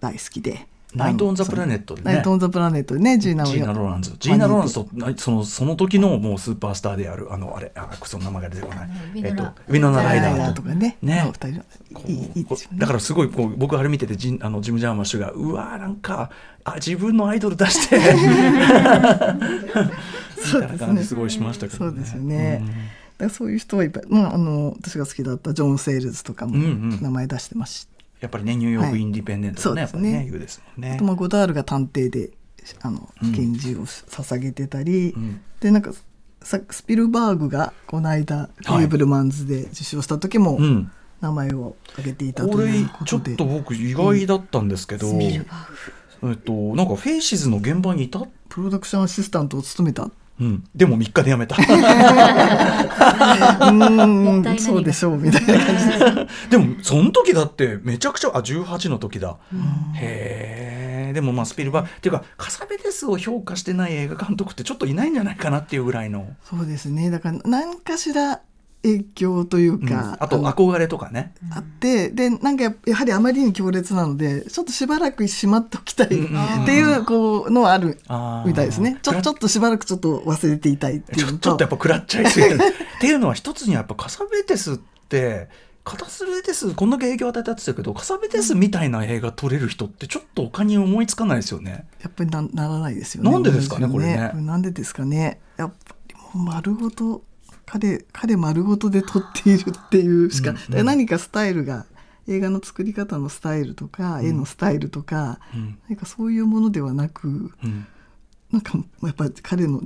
S3: 大好きで。
S1: ナイト・オン・ザ・プラネットでね。
S3: ナイト・オン・ザ・プラネットでねジーナを
S1: ジーナ・ローランズ。ジーナ・ローランズと、なその、その時のもうスーパースターである、あの、あれ、あ、その名前が出てこない。
S2: ウィノナ
S1: えっと、ウィノナ・ライダーと。
S3: とかね
S1: ねだからすごいこう僕あれ見ててジンあのジム・ジャーマッシュがうわーなんかあ自分のアイドル出して みたいな感じすごいしましたけどね。
S3: そうですよね。だからそういう人はいっぱい、まあ、あの私が好きだったジョン・セールズとかも名前出してますし、
S1: やっぱりねニューヨークインディペンデントのね、
S3: はいそうですね。
S1: 雄ですもんね。
S3: あと。まあゴダールが探偵であの
S1: うん。
S3: 拳銃を捧げてたり、
S1: うん。
S3: でなんかさスピルバーグがこの間フ
S1: はい。
S3: ェーブルマンズで受賞した時も
S1: うん。
S3: 名前を挙げていた
S1: ことれ
S3: いうこ
S1: ちょっ
S3: とで、
S1: と僕意外だったんですけど、えっとなんかフェイシズの現場にいた、
S3: プロダクションアシスタントを務めた。
S1: うん、でも3日で辞めた。
S3: うーんそうでしょうみたいな感じで
S1: でもその時だってめちゃくちゃあ18の時だ、へえ。でもまあスピルバーグっていうかカサベテスを評価してない映画監督ってちょっといないんじゃないかなっていうぐらいの。
S3: そうですね。だから何かしら影響という
S1: うん
S3: か、
S1: あと
S3: の
S1: 憧れとかね。
S3: あってでなんかややはりあまりに強烈なのでちょっとしばらくしまっておきたいっていうこうのはあるみたいですねちょちょっとしばらくちょっと忘れていたいってい
S1: ちょ
S3: うの
S1: ちょっとやっぱ食らっちゃいすぎる っていうのは一つにはやっぱカサベテスってカタスベテスこんだけ影響を与えたって言ってたけどカサベテスみたいな映画撮れる人ってちょっと他に思いつかないですよね。
S3: やっぱりなならないですよね。
S1: なんでですかねこれね
S3: なんでですかね。やっぱりもう丸ごと彼彼丸ごとで撮っているっていうしか、
S1: うんうん
S3: 何かスタイルが映画の作り方のスタイルとか、絵のスタイルとか、
S1: うん
S3: 何かそういうものではなく、
S1: うん
S3: なんかやっぱり彼の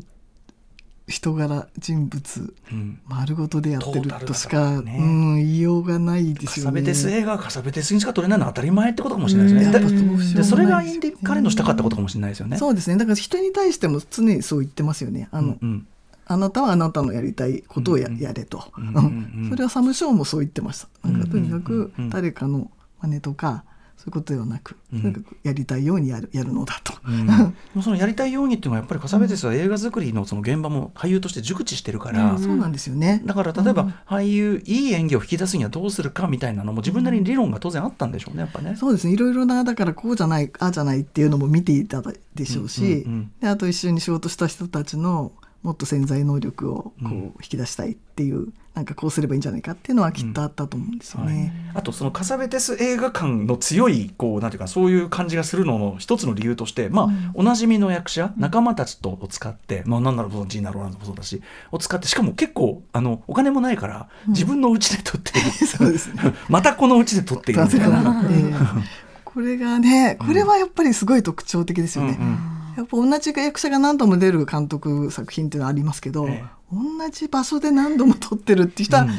S3: 人柄人物
S1: うん
S3: 丸ごとでやってるとしか、
S1: ね
S3: うん言いようがないで
S1: カ
S3: すよね。
S1: サベテス映画はカサベテスにしか撮れないのは当たり前ってことかもしれないですね。
S3: うん
S1: でそれがインディ彼のしたかったことかもしれないですよね。
S3: そうですね。だから人に対しても常にそう言ってますよね。あの、
S1: うんうん
S3: あなたはあなたのやりたいことをや,、れと、
S1: うんうんうん。
S3: それはサム・ショーもそう言ってました。なんかとにか
S1: うん
S3: く
S1: うんうん。
S3: 誰かの真似とかそういうことではなく、
S1: うん。
S3: とにかくやりたいようにやるやるのだと、
S1: うん、そのやりたいようにっていうのはやっぱりカサベテスは映画作りのその現場も俳優として熟知してるから、
S3: そうなんですよね。
S1: だから例えば俳優いい演技を引き出すにはどうするかみたいなのも自分なりに理論が当然あったんでしょうねやっぱね。
S3: そうですね。いろいろなだからこうじゃないああじゃないっていうのも見ていたでしょうし、
S1: うんうんうん。
S3: であと一緒に仕事した人たちのもっと潜在能力をこう
S1: うん。
S3: 引き出したいっていう、なんかこうすればいいんじゃないかっていうのはきっとあったと思うんですよ
S1: はい。
S3: ね。
S1: あとそのカサベテス映画館の強いこうなんていうかそういう感じがするのの一つの理由として、まあおなじみの役者、仲間たちとを使って、まあなんならジーナ・ローランドもそうだしを使ってしかも結構あのお金もないから自分の家で撮っている、
S3: そうですね。
S1: またこの家で撮っている。みたいな。
S3: ええ。これがねこれはやっぱりすごい特徴的ですよね。
S1: うんうん
S3: やっぱ同じ役者が何度も出る監督作品っていうのはありますけど、
S1: ええ。
S3: 同じ場所で何度も撮ってるって人は、
S1: うん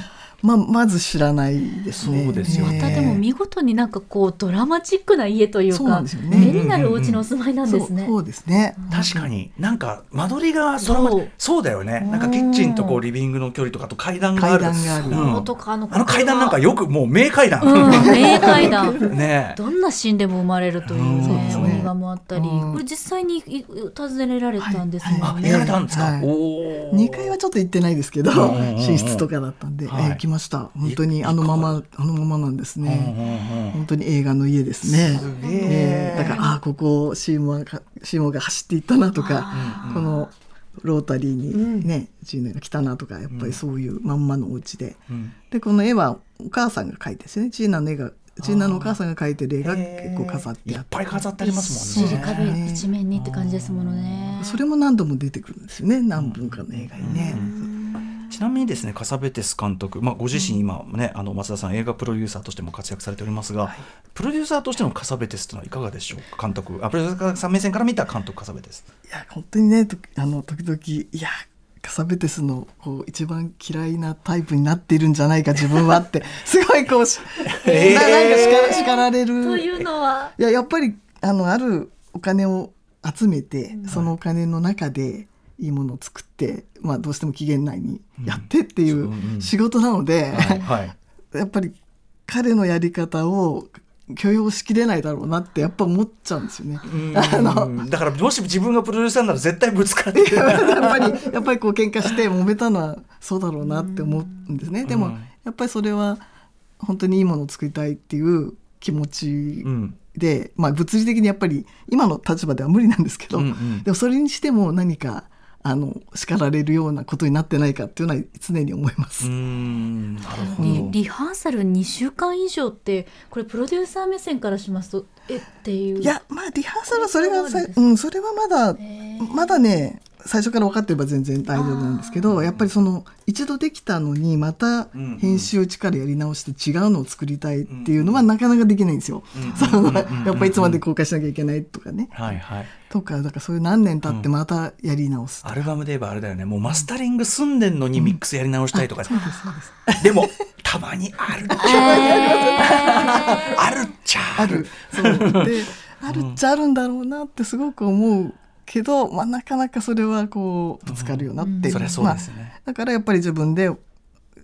S3: まあ、まず知らないですね。
S1: そうですよ
S3: ええ
S2: またでも見事になんかこうドラマチックな家というか
S3: んですよね。
S2: 目になるお家のお住まいなんですね。
S3: そうそうですね。
S1: 確かに。なんか間取りが
S2: そう。
S1: そうだよね。なんかキッチンとこうリビングの距離とかあと階段がある。
S3: 階段がある。
S1: うん。
S2: とかあの
S1: あの階段なんかよくもう名階段、
S2: うん、名階段。
S1: ねえ。
S2: どんなシーンでも生まれるというね、
S1: です
S2: お
S3: ね
S2: 庭もあったり、
S3: うん。
S2: これ実際にい訪ねられたんですもんね。
S1: あ行かれたんですか、
S3: はい。
S1: おお
S3: 2階はちょっと行ってないですけど、
S1: うんうんうんうん。
S3: 寝室とかだったんで、
S1: はい
S3: きました。本当にあのままあのままなんです
S1: うんうん
S3: ね。
S1: うん。
S3: 本当に映画の家ですね。
S1: え。
S3: ええ。だからああここシーモアがシーモアが走っていったなとか、このロータリーにね、ジーナが来たなとかやっぱりそういうまんまのお家で、
S1: うん。
S3: でこの絵はお母さんが描いてですね。ジーナの絵がジーナのお母さんが描いてる絵が結構飾って
S1: いっ
S3: あって
S1: ぱい飾ってありますもんね。
S2: 壁一面にって感じですものね。
S3: それも何度も出てくるんですよね。何分かの映画にね。
S1: ちなみにですねカサベテス監督、まあ、ご自身今ね、あの松田さん映画プロデューサーとしても活躍されておりますが、プロデューサーとしてのカサベテスというのはいかがでしょう？か監督あプロデューサーさん目線から見た監督カサベテス。
S3: いや本当にねとあの時々いやカサベテスのこう一番嫌いなタイプになっているんじゃないか自分はって すごいこうし、
S1: えー。
S3: ななんか叱ら叱られる。
S2: というのは、
S3: いややっぱりあのあるお金を集めて、そのお金の中でいいものを作って、まあ、どうしても期限内にやってってい
S1: う
S3: 仕事なので、やっぱり彼のやり方を許容しきれないだろうなってやっぱ思っちゃうんですよね。あの
S1: うんだからもし自分がプロデューサーなら絶対ぶつかって。
S3: やっぱりやっぱりこう喧嘩して揉めたのはそうだろうなって思うんですね。でも
S1: うん
S3: やっぱりそれは本当にいいものを作りたいっていう気持ち
S1: うん。
S3: で、まあ物理的にやっぱり今の立場では無理なんですけど、でもそれにしても何かあの叱られるようなことになってないかっていうのは常に思います。
S1: うーんなるほ
S2: リ
S1: ど。
S2: リハーサル2週間以上ってこれプロデューサー目線からしますとえっていう。
S3: いやまあリハーサルはそれがさ
S2: そうなん
S3: それはまだまだね最初から分かってれば全然大丈夫なんですけどやっぱりその一度できたのにまた
S1: うんうん。
S3: 編集を一からやり直して違うのを作りたいっていうのはなかなかできないんですよ。そのやっぱりいつまで公開しなきゃいけないとかね。
S1: はいはい
S3: とかだからそういう何年経ってまたやり直すとか。
S1: アルバムで言えばあれだよね。もうマスタリング済んでんのにミックスやり直したいとか、
S3: そうですそうです。
S1: でもたまにあるっちゃある。っちゃある。
S3: ある。そう。で、あるっちゃあるんだろうなってすごく思うけど、まあなかなかそれはこうぶつかるよなって。
S1: そりゃそうですね。
S3: まあだからやっぱり自分で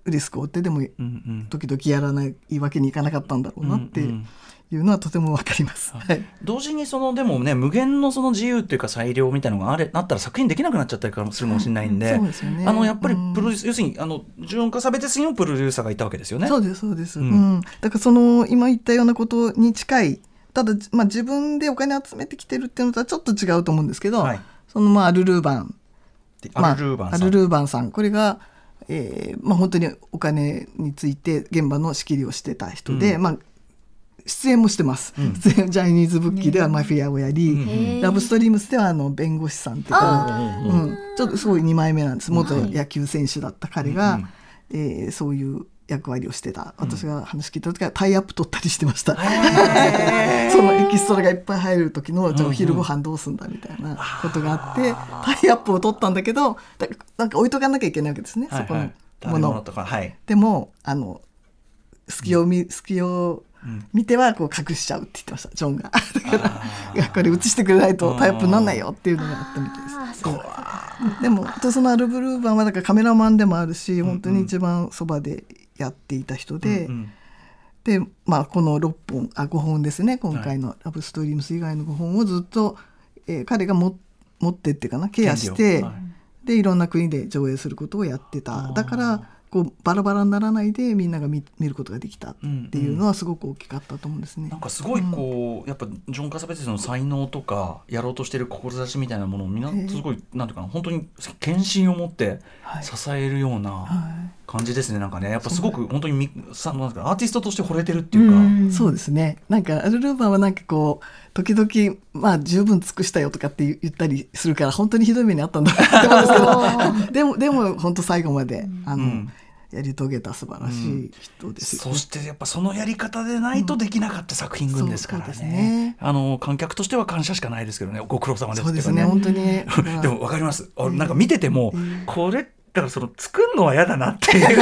S3: リスクを負ってでも
S1: うんうん。
S3: 時々やらないわけにいかなかったんだろうなって
S1: うんうん
S3: いうのはとてもわかります。はい。
S1: 同時にそのでもね無限のその自由っていうか裁量みたいなのがあれあったら作品できなくなっちゃったりするかもしれないんで、
S3: そうですよね。
S1: あのやっぱり
S3: うん
S1: プロデュース、要するにあのジュン・カサベテスにもプロデューサーがいたわけですよね。
S3: そうですそうです、
S1: う
S3: うん。んだからその今言ったようなことに近いただ、まあ、自分でお金集めてきてるっていうのとはちょっと違うと思うんですけど、
S1: はい。
S3: そのまあアルルーバン。
S1: で
S3: まあ
S1: アルルーバンさん、
S3: アルルーバンさん。これが、えーまあ、本当にお金について現場の仕切りをしてた人で、
S1: うん。
S3: まあ、出演もしてます、
S1: うん。
S3: 出演ジャニーズブッキーではマフィアをやり、
S1: うん。
S2: へー。
S3: ラブストリームスではあの弁護士さんっていうか、
S1: うん
S3: うん、ちょっとすごい2枚目なんです。元野球選手だった彼が、
S1: うん。
S3: えーそういう役割をしてた。私が話聞いた時はタイアップ取ったりしてました、そのエキストラがいっぱい入る時のじゃあお昼ご飯どうすんだみたいなことがあって、タイアップを取ったんだけどだなんか置いとかなきゃいけないわけですね、そこのものを
S1: とかはい。
S3: でもあの隙を見隙を
S1: うん。
S3: 見てはこう隠しちゃうって言ってました。ジョンが。だからこれ映してくれないとタイアップになんないよっていうのがあったみたいです。でもでそのアルブルーバンはだからカメラマンでもあるし本当に一番そばでやっていた人で、
S1: うん
S3: で、まあ、この6本あ5本ですね。今回の「ラブストリームス」以外の5本をずっと、えー彼がも持ってってかなケアして、
S1: はい。
S3: でいろんな国で上映することをやって
S1: あ
S3: た
S1: ー。
S3: だからこうバラバラにならないでみんなが見見ることができた。っていうのはすごく大きかったと思うんですね。
S1: なんかすごいこう、やっぱジョン・カサベテスの才能とかやろうとしてる志みたいなものをみんな
S3: ええ。
S1: すごい、なんていうかな本当に献身を持って
S3: はい。
S1: 支えるような
S3: は
S1: 感じですねなんかね。やっぱす。ごく本当にみさなんかアーティストとして惚れてるっていうか、
S2: うん。
S3: い、そうですね。なんかアルルーバンはなんかこう時々まあ十分尽くしたよとかって言ったりするから本当にひどい目にあったんだなって思うんですけど。でもでも本当最後まであの、
S1: うん
S3: やり遂げた素晴らしい人ですよね。
S1: そしてやっぱそのやり方でないとできなかった作品群ですからね,、
S3: そうそうですね。
S1: あの観客としては感謝しかないですけどね。ご苦労様です
S3: そうですね本当に。
S1: でも分かります、あ
S3: うん
S1: なんか見てても、
S3: うん
S1: これだからその作るのは嫌だなっていう。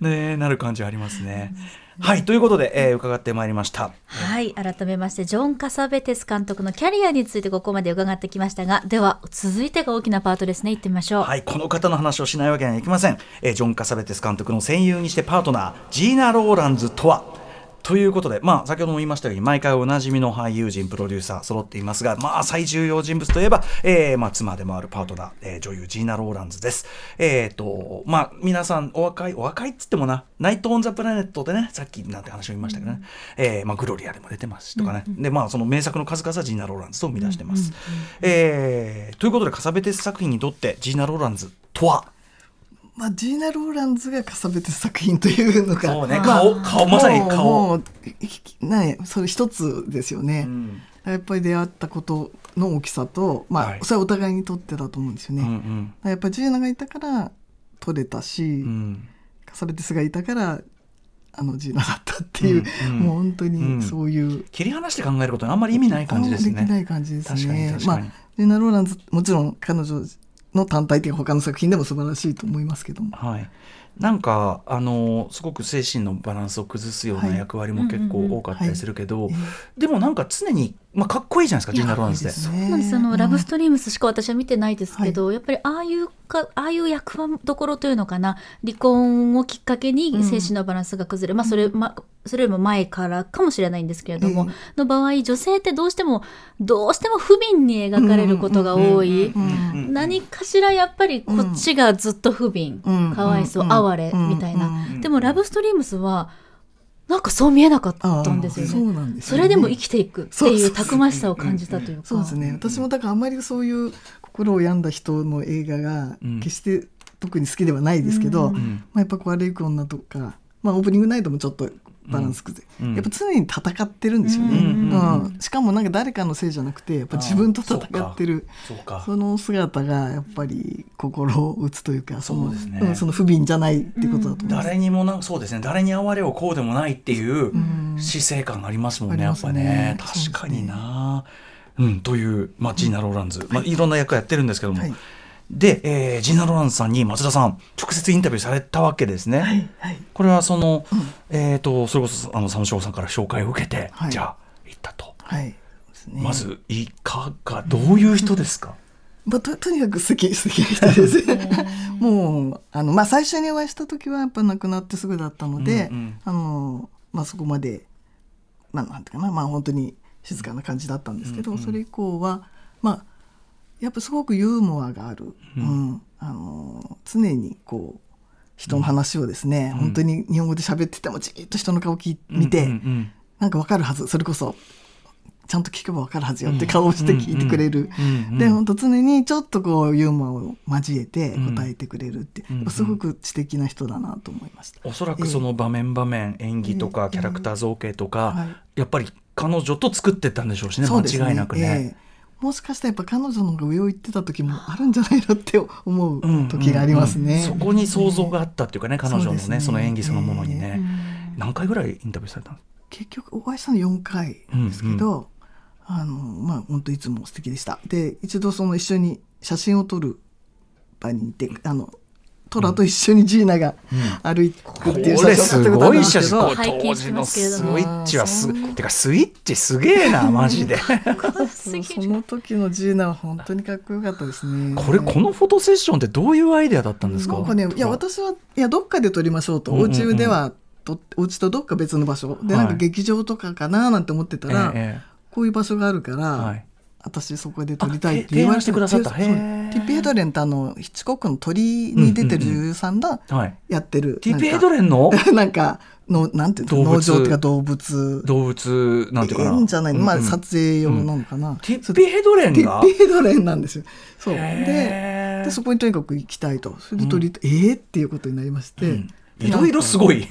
S1: ねなる感じありますね。はいということで、えー伺ってまいりました。
S2: はい改めましてジョン・カサベテス監督のキャリアについてここまで伺ってきましたがでは続いてが大きなパートですね行ってみましょう、
S1: はい、この方の話をしないわけにはいきません。えージョン・カサベテス監督の戦友にしてパートナー、ジーナ・ローランズとはということで、まあ、先ほども言いましたように、毎回おなじみの俳優陣、プロデューサー、揃っていますが、まあ、最重要人物といえば、えーまあ、妻でもあるパートナー、えー女優、ジーナ・ローランズです。えっ、と、まあ、皆さん、お若い、お若いっつってもな、ナイト・オン・ザ・プラネットでね、さっきなんて話を言いましたけどね、えーまあ、グロリアでも出てますしとかね、で、まあ、その名作の数々はジーナ・ローランズと生み出してます。えーということで、カサベテス作品にとって、ジーナ・ローランズとは、
S3: まあ、ジーナ・ローランズがカサベテス作品というのが
S1: そうね、
S3: まあ
S1: 顔、顔、まさに顔。
S3: もうもうねそれ一つですよね、
S1: うん。
S3: やっぱり出会ったことの大きさとまあ、
S1: はい。
S3: それはお互いにとってだと思うんですよね、
S1: うんうん。
S3: やっぱりジーナがいたから取れたし、
S1: うん。
S3: カサベテスがいたからあのジーナだったっていう、
S1: うんうん。
S3: もう本当
S1: うん。
S3: にそういう、
S1: 切り離して考えることにあんまり意味ない感じです
S3: できな
S1: ね。
S3: い感じですね。まあジーナ・ローランズもちろん彼女の単体的な他の作品でも素晴らしいと思いますけども。
S1: はい。なんかあのすごく精神のバランスを崩すような
S3: はい。
S1: 役割も結構多かったりするけど、
S3: え
S1: でもなんか常にまあかっこいいじゃないですかジーナ・ローランズで。
S3: そう
S2: そうなんです。よあの、ラブストリームスしか私は見てないですけど、やっぱりああいうかああいう役どころというのかな。離婚をきっかけに精神のバランスが崩れ、まあそれ、ま、それよりも前からかもしれないんですけれども、
S3: え
S2: の場合女性ってどうしてもどうしても不憫に描かれることが多い。
S3: うん。
S1: うん。
S2: 何かしらやっぱりこっちがずっと不憫、
S3: うん。
S2: かわいそう、
S3: うん
S2: 哀れみたいな、
S3: うん
S2: でもラブストリームスはなんかそう見えなかったんですよ
S3: あーそう
S2: ね
S3: なんですよね。
S2: それでも生きていくっていうたくましさを感じたというか。
S3: そうですね。私もだからあんまりそういう心を病んだ人の映画が
S1: うん。
S3: 決して特に好きではないですけど、
S2: うん
S1: うん。
S3: まあ、やっぱこう悪い女とか、まあ、オープニングナイトもちょっとバランス崩れ、
S1: うん。
S3: やっぱ常に戦ってるんですよね、
S2: うん。
S3: うん。しかもなんか誰かのせいじゃなくてやっぱ自分と戦ってる。
S1: そ
S3: の姿がやっぱり心を打つというかの
S1: そうですね。
S3: んその不憫じゃないってことだと思います。
S1: 誰にもなそうですね。誰に哀れをこうでもないっていう
S3: うん。
S1: 姿勢感ありますもんね、やっぱね。確かにな。うん、という、まあ、ジーナ・ローランズ、まあ、いろんな役やってるんですけども、
S3: はい
S1: で、えージーナ・ローランズさんに松田さん直接インタビューされたわけですね。
S3: はいはい。
S1: これはその、えっ、とそれこそあのサムショーさんから紹介を受けて、
S3: はい。
S1: じゃあ行ったと、
S3: はい。ね。
S1: まずいかがどういう人ですか、
S3: まあ、ととにかく素敵素敵な人です。もうあの、まあ、最初にお会いした時はやっぱ亡くなってすぐだったので、
S1: うんうん。
S3: あのまあ、そこまで、まあ、なんていうかな、まあ、本当に静かな感じだったんですけど、
S1: うんうん。
S3: それ以降はまあやっぱすごくユーモアがある、
S1: う
S3: うん。んあの常にこう人の話をですね、
S1: うん。
S3: 本当に日本語で喋っててもじっと人の顔をき見て、
S1: うんうん
S3: なんかわかるはず。それこそちゃんと聞けばわかるはずよって顔をして聞いてくれる。
S1: うんうんうん
S3: で本当常にちょっとこうユーモアを交えて答えてくれるって、
S1: うん
S3: すごく知的な人だなと思いました。
S1: おそらくその場面場面演技と
S3: ええ
S1: かキャラクター造形とか、
S3: はい。
S1: やっぱり彼女と作ってったんでしょうしね間違いなくね。
S3: ええもしかしたらやっぱ彼女の方が上を行ってた時もあるんじゃないのって思
S1: うん
S3: う時がありますね。
S1: うんうんそこに想像があったっていうかね、彼女のね
S3: ね。
S1: その演技そのものにね、
S2: うん。
S1: 何回ぐらいインタビューされたの
S3: 結局お会いしたの4回ですけど、あのまあ本当いつも素敵でした。で一度その一緒に写真を撮る場にいてあのトラと一緒にジーナが歩いてくっていう
S1: これす
S3: 写真を撮ったことあ
S1: ごい
S3: るんですけど。
S1: 写真。当時スイッチはすてかスイッチすげえなマジで。
S3: その時のジーナは本当にかっこよかったですね。
S1: これこのフォトセッションってどういうアイデアだったんですか？
S3: ねいや私はいやどっかで撮りましょうと、
S1: うんうんうん。
S3: お家ではとお家とどっか別の場所。で
S1: はい
S3: なんか劇場とかかななんて思ってたら、
S1: え。
S3: こういう場所があるから、
S1: はい
S3: 私そこで撮りたいって言われ
S1: あてくださった。
S3: ティッピー・ヘドレンってあのヒッチコックの鳥に出てる女優さんがやってる、
S1: ティピヘドレンの？
S3: なんか のなんていうの農場っていうか動物。
S1: 動物なんていうかな。
S3: ええんじゃないの、まあ
S1: うん。うん
S3: 撮影用なのかな、
S1: ティッピヘドレン
S3: ティ
S1: が
S3: ッピー・ヘドレンなんですよ。そう。ででそこにとにかく行きたいと。それで撮りたい、ええっていうことになりまして、
S1: うん。いろいろすごい。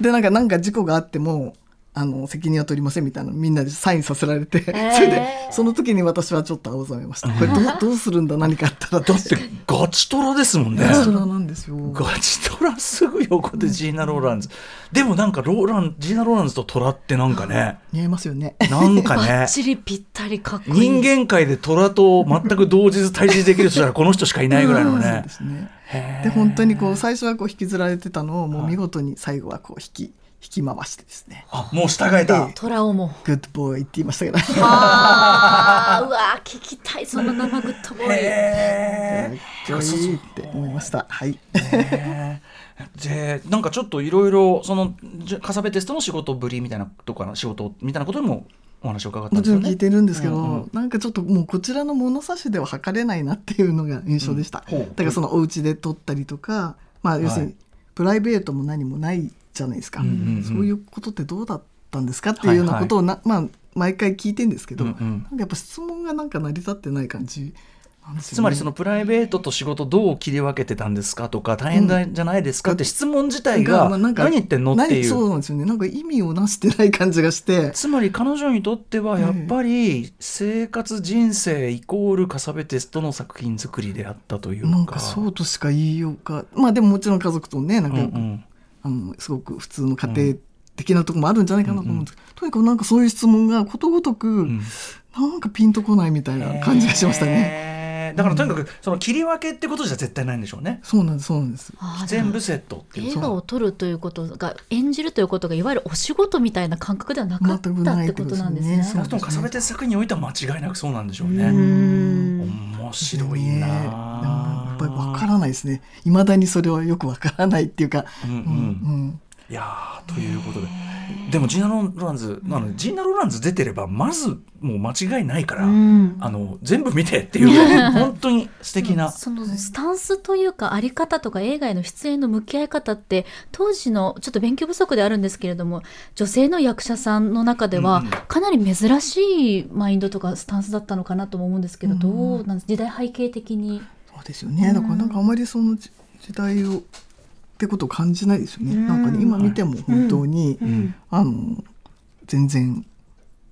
S3: でなんかなんか事故があってもあの責任は取りませんみたいなのみんなでサインさせられて、
S2: ー。
S3: それでその時に私はちょっと青ざめました。これどうどうするんだ？何かあったら
S1: だってガチトラですもんね。
S3: レストランなんですよ。
S1: ガチトラすぐ横でジーナ・ローランズ。でもなんかローラン、ジーナ・ローランズとトラってなんかね、
S3: 似合いますよね。
S1: なんか
S2: バッ
S1: ね、
S2: チリぴったりかっこいい。
S1: 人間界でトラと全く同時対峙できる人ならこの人しかいないぐらいのね。
S3: で。すね。本当にこう最初はこう引きずられてたのをもう見事に最後はこう引き引き回してですね。
S1: あ、もう従えた。
S2: 虎をも。
S3: グッドボーイって言いましたけど。
S2: あーうわー聞きたいその生グッドボーイ。
S1: へ
S3: かっこいいって思いました。はい。
S1: え。でなんかちょっといろいろそのじゃカサベテストの仕事ぶりみたいなとか仕事みたいなことにもお話を伺ったんですよね。
S3: もちろん聞いてるんですけど、
S1: うんうん。
S3: なんかちょっともうこちらの物差しでは測れないなっていうのが印象でした、
S1: う。んほう。
S3: だからそのお家で撮ったりとか、まあ、要するにプライベートも何もないじゃないですか、
S1: うんうんうん。
S3: そういうことってどうだったんですかっていうようなことをな、まあ、毎回聞いてんですけど、
S1: うんうん。
S3: なんかやっぱ質問がなんか成り立ってない感じ
S1: つまりそのプライベートと仕事どう切り分けてたんですかとか大変だじゃないですかって質問自体が何言ってんのってい
S3: 何そううなんですよね。なんか意味をなしてない感じがして。
S1: つまり彼女にとってはやっぱり生活人生イコールカサベテストの作品作りであったというか。
S3: なんかそうとしか言いようか。まあでももちろん家族とねなんか、あのすごく普通の家庭的なところもあるんじゃないかなと思うんですけど、とにかくなんかそういう質問がことごとく、
S1: ん。
S3: なんかピンとこないみたいな感じがしましたね。
S1: へーだからとにかくその切り分けってことじゃ絶対ないんでしょうね。
S3: そうなんですそうなんです。
S1: 全部セットっていう。
S2: 映画を撮るということが演じるということがいわゆるお仕事みたいな感覚ではなかったってことなんですね。
S3: ってことですね。
S1: 少なくともカサベテス作品においては間違いなくそうなんでしょう
S2: う
S1: ね
S2: ん。
S1: 面白いな
S3: やっぱりわからないですね。いまだにそれはよくわからないっていうか。
S1: うん。うん
S3: うん。
S1: いやーということででもジーナ・ローランズあのジーナ・ローランズ出てればまずもう間違いないから、
S2: うん。
S1: あの全部見てっていうぐらい本当に素敵な、
S2: そのスタンスというかあり方とか映画への出演の向き合い方って当時のちょっと勉強不足であるんですけれども女性の役者さんの中では
S1: うんうん。
S2: かなり珍しいマインドとかスタンスだったのかなとも思うんですけど、どうなんです？時代背景的に。
S3: そうですよね。だからなんかあまりその時時代をってことを感じないですよね。なんかね今見ても本当に、
S2: ん。
S3: あの全然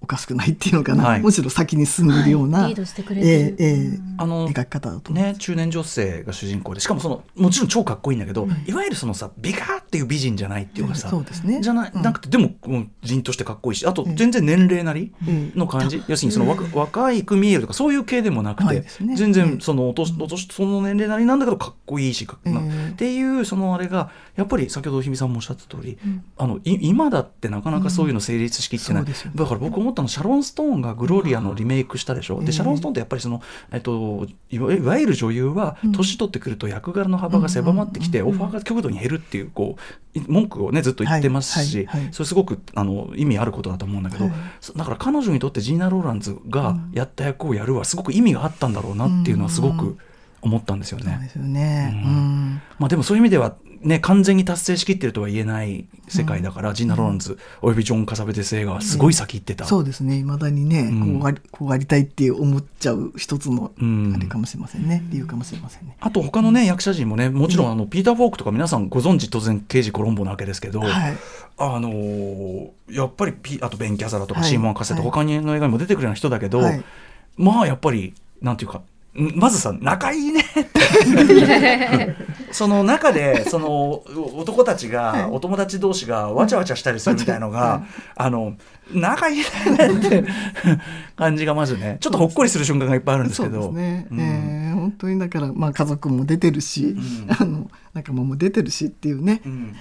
S3: おかしくないっていうのかな、
S1: はい。
S3: むしろ先に進んでるような、
S2: リードしてくれて
S3: え
S2: る。
S3: えええ
S1: あの
S3: 描き方だと思います。
S1: ね、中年女性が主人公でしかもそのもちろん超かっこいいんだけど、い。わゆるそのさ美化っていう美人じゃないっていうかさ、
S3: そうですね。
S1: じゃない、
S3: うん。
S1: なくてでももう人としてかっこいいしあと
S3: うん。
S1: 全然年齢なり
S3: うん。
S1: の感じ、要するにその若,、若いく見えるとかそういう系でもなくて、全然
S3: うん。
S1: そのお年お年その年齢なりなんだけどかっこいいしか、な
S3: うん。
S1: っていうそのあれがやっぱり先ほど日比さんもおっしゃった通り、あのい今だってなかなかそういうの成立しきってない、だから僕思っったのシャロン・ストーンがグローリアのリメイクしたでしょ、でシャロン・ストーンってやっぱりその、えっと、いわいわゆる女優は年取ってくると役柄の幅が狭まってきて、オファーが極度に減るっていうこう文句をねずっと言ってますし、それすごくあの意味あることだと思うんだけど、
S3: はい。
S1: だから彼女にとってジーナ・ローランズがやった役をやるはすごく意味があったんだろうなっていうのはすごく思ったんですよね。
S3: で
S1: もそういう意味では、ね、完全に達成しきってるとは言えない世界だから、ジーナ・ローランズおよびジョン・カサベテス映画はすごい先行ってた。
S3: そうですね。未だにね、
S1: うん
S3: こうありこうありたいって思っちゃう一つの
S1: うん
S3: あれかもしれませんね。理由かもしれませんね。
S1: あと他のね、役者陣もねもちろんあの、ピーター・フォークとか皆さんご存知当然刑事コロンボなわけですけど、
S3: はい。
S1: あのーやっぱりピあとベン・キャザラとか
S3: はい
S1: シーモン・カセと
S3: はい
S1: 他にの映画にも出てくるような人だけど、
S3: はい
S1: まあやっぱりなんていうかんまずさ仲いいね。っ てその中でその男たちが、お友達同士がわちゃわちゃしたりするみたいのが、
S3: はい
S1: あの仲いいねって感じがまずね。ちょっとほっこりする瞬間がいっぱいあるんです
S3: そう
S1: けど
S3: ですね。
S1: うん。
S3: えー本当にだからまあ家族も出てるし、
S1: ん。
S3: あの仲間も出てるしっていうね。
S1: うん。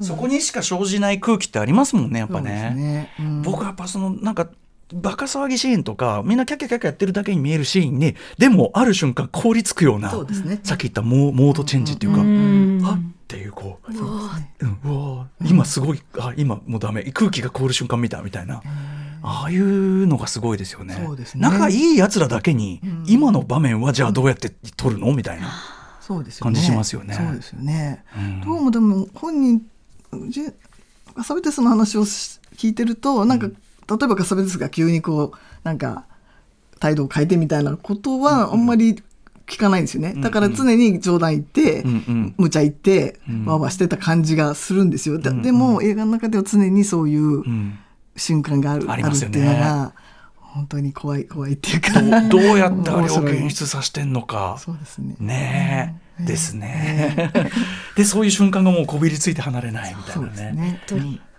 S1: そこにしか生じない空気ってありますもんねやっぱね。
S3: ね。うん。
S1: 僕はやっぱそのなんかバカ騒ぎシーンとかみんなキャッキャキャッキャやってるだけに見えるシーンにでもある瞬間凍りつくような
S3: そうですね
S1: さっき言ったモーモードチェンジっていうか、
S2: うん
S1: はっっていうこう、
S3: そうですね。
S1: うん、うわー今すごいあ今もうダメ空気が凍る瞬間見たみたいな。ああいうのがすごいですよね。
S3: そうですね
S1: 仲いいやつらだけに、
S3: うん
S1: 今の場面はじゃあどうやって撮るの？みたいな。
S3: そうですよね。
S1: 感じしますよね
S3: そうですよね。
S1: うん
S3: どうもでも本人ジェカサベテスの話をし聞いてるとなんか、例えばカサベテスが急にこうなんか態度を変えてみたいなことはあんまり聞かないんですよね、
S1: ん
S3: だから常に冗談言って、
S1: うんうん。
S3: 無茶言って、
S1: うん。
S3: わーわーしてた感じがするんですよ、だ
S1: うんうん。
S3: でも映画の中では常にそういう
S1: うん。
S3: 瞬間がある,、
S1: あ
S3: るっていうのが本当に怖い怖いっていうか。
S1: どうどうやってあれを
S3: 面白い。
S1: 現出させてんのか。
S3: そうですね。
S1: ねえ、
S3: うん。
S1: ですね。でそういう瞬間がもうこびりついて離れないみたいなね。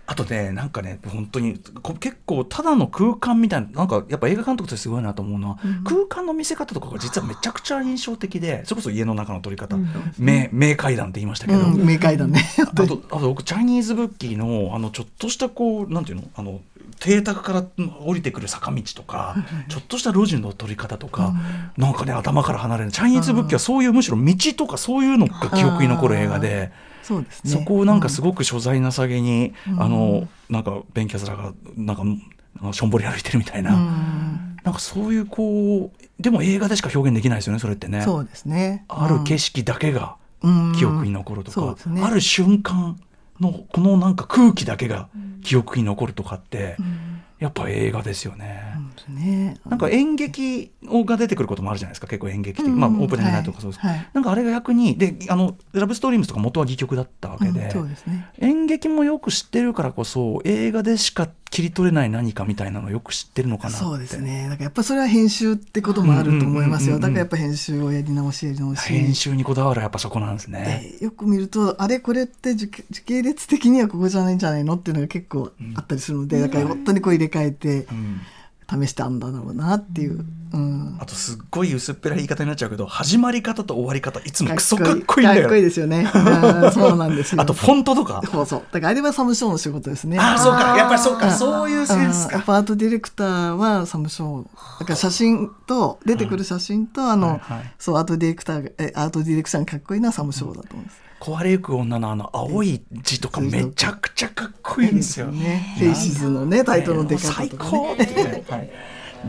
S1: あとねなんかね本当にこ結構ただの空間みたいななんかやっぱ映画監督としてすごいなと思うのは、空間の見せ方とかが実はめちゃくちゃ印象的でそれこそ家の中の撮り方、名名階段って言いましたけど、
S3: うん、明快だね。
S1: あとあと僕チャイニーズブッキーのあのちょっとしたこうなんていうの？あの邸宅から降りてくる坂道とかちょっとした路地の取り方とか、なんかね頭から離れないチャイニーズブッキーはそういうむしろ道とかそういうのが記憶に残る映画で。
S3: そうですね。
S1: そこをなんかすごく所在なさげに、
S3: うん。
S1: あのなんかベンキャスラがなんかしょんぼり歩いてるみたいな、
S3: うん。
S1: なんかそういうこうでも映画でしか表現できないですよねそれってね。
S3: そうですね。
S1: ある景色だけが
S3: うん。
S1: 記憶に残るとか、
S3: ね。
S1: ある瞬間のこのなんか空気だけが記憶に残るとかって、
S3: うん。
S1: やっぱ映画ですよね。
S3: ですね。
S1: なんか演劇が出てくることもあるじゃないですか。結構演劇的、
S3: うん。
S1: まあオープンハイナイトとかそうです、
S3: はい。はい。
S1: なんかあれが逆にであのラブストーリームズとか元は戯曲だったわけで、
S3: うんそうですね。
S1: 演劇もよく知ってるからこそ映画でしか切り取れない何かみたいなのをよく知ってるのかなって。
S3: そうですね。だからやっぱそれは編集ってこともあると思います
S1: うんうんうんうん。
S3: よだからやっぱ編集をやり直しやり直し。
S1: 編集にこだわるやっぱそこなんですね。
S3: でよく見るとあれこれって時時系列的にはここじゃないんじゃないのっていうのが結構あったりするので、だから本当にこう入れ替えて
S1: うん
S3: 試してあんだろうなっていう、うん。
S1: あとすっごい薄っぺらい言い方になっちゃうけど始まり方と終わり方いつもクソかっ
S3: こいい。
S1: んだよ。
S3: かっこいいですよね、うんそうなんですよ。
S1: あとフォントとか？
S3: そうそう。だからあれはサムショーの仕事ですね。
S1: ああそうか。やっぱりそうか。
S3: あ
S1: そういうセンスか。
S3: アートディレクターはサムショー。だから写真と出てくる写真と、あの、
S1: はいはい。
S3: そうアートディレクターがえアートディレクションかっこいいのはサムショーだと思います、
S1: 壊れゆく女のあの青い字とかめちゃくちゃかっこいいんですよ。
S3: ね。フェイシズのねタイトルの出方
S1: 最
S3: とか
S1: 高
S3: ね
S1: はい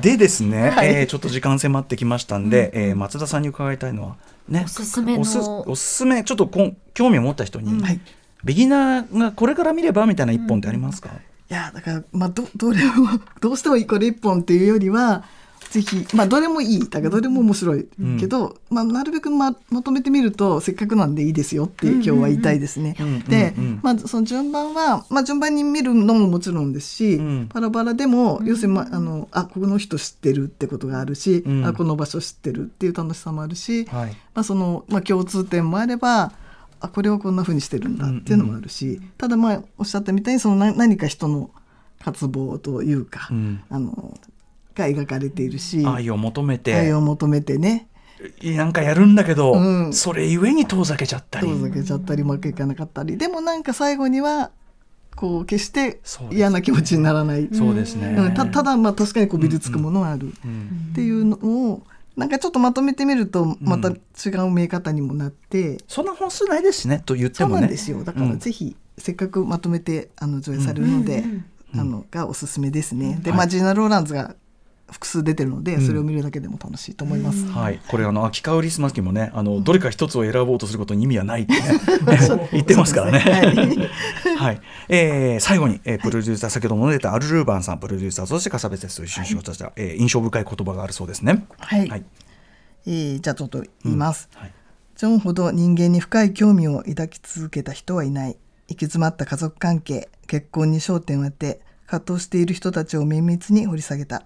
S1: でですね、
S3: はい。
S1: えーちょっと時間迫ってきましたんで、えー松田さんに伺いたいのはね
S2: おすすめの
S1: おすおすすめちょっとこん興味を持った人に、
S3: はい。
S1: ビギナーがこれから見ればみたいな一本ってありますか、
S3: いやだからまあどどれもどうしてもこれ一本っていうよりはぜひまあどれもいい。だからどれも面白い。けど、まあ、なるべくままとめてみるとせっかくなんでいいですよって今日は言いたいですね。
S1: うん。うん。うん。
S3: で
S1: うん。うん、
S3: まあ、その順番は、まあ、順番に見るのももちろんですし、
S1: うん。
S3: バラバラでも要するに、まあ、あのあこの人知ってるってことがあるし、
S1: うん。
S3: あこの場所知ってるっていう楽しさもあるし、
S1: はい。
S3: まあそのまあ、共通点もあればあこれをこんなふうにしてるんだっていうのもあるし、ただまあおっしゃったみたいにそのな何か人の渇望というか、
S1: うん。
S3: あのが描かれているし
S1: 愛を求め
S3: 愛
S1: て
S3: を求めてね。
S1: なんかやるんだけど、
S3: うん。
S1: それゆえに遠ざけちゃったり。
S3: 遠ざけちゃったりうまくいかなかったり。でもなんか最後にはこう決して嫌な気持ちにならない、
S1: そうですね、
S3: うん。たただまあ確かにこびりつくものはある。
S1: うん。
S3: っていうのをなんかちょっとまとめてみるとまた違う見え方にもなって、
S1: そんな本数ないですしねと言って
S3: そう
S1: もね
S3: なんですよ。だからぜひせっかくまとめてあの上映されるので、あのがおすすめですね。で、
S1: はい。
S3: まあジーナ・ローランズが複数出てるので、それを見るだけでも楽しいと思います。
S1: はい、これあの秋川リスマキもねあのどれか一つを選ぼうとすることに意味はないってね 言ってますからね。
S3: はい
S1: はい、えー最後に、えープロデューサー先ほども出たアルルーバンさんプロデューサーそして笠部哲と一緒に仕事した、えー印象深い言葉があるそうですね。
S3: はい
S1: はい
S3: えーじゃあちょっと言います。
S1: はい
S3: ジョンほど人間に深い興味を抱き続けた人はいない。行き詰まった家族関係、結婚に焦点を当て、葛藤している人たちを綿密に掘り下げた。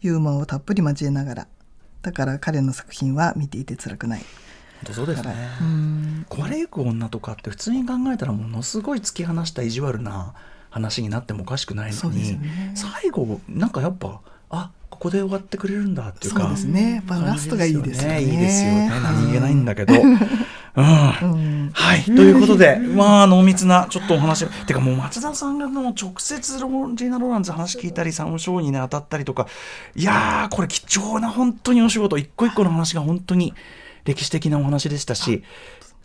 S3: ユーモアをたっぷり交えながら。だから彼の作品は見ていて辛くない。
S1: そうですね。壊れゆく女とかって普通に考えたらものすごい突き放した意地悪な話になってもおかしくないのに、
S3: ね
S1: 最後なんかやっぱあここで終わってくれるんだっていうか
S3: そうですね。やっぱラストがいいですよね。
S1: いいですよね
S3: はい
S1: 何気ないんだけど、う んはい。ということでまあ濃密なちょっとお話。てかもう松田さんがもう直接ロージーナ・ローランズ話聞いたりサムショーにね当たったりとか。いやーこれ貴重な本当にお仕事。一個一個の話が本当に歴史的なお話でしたし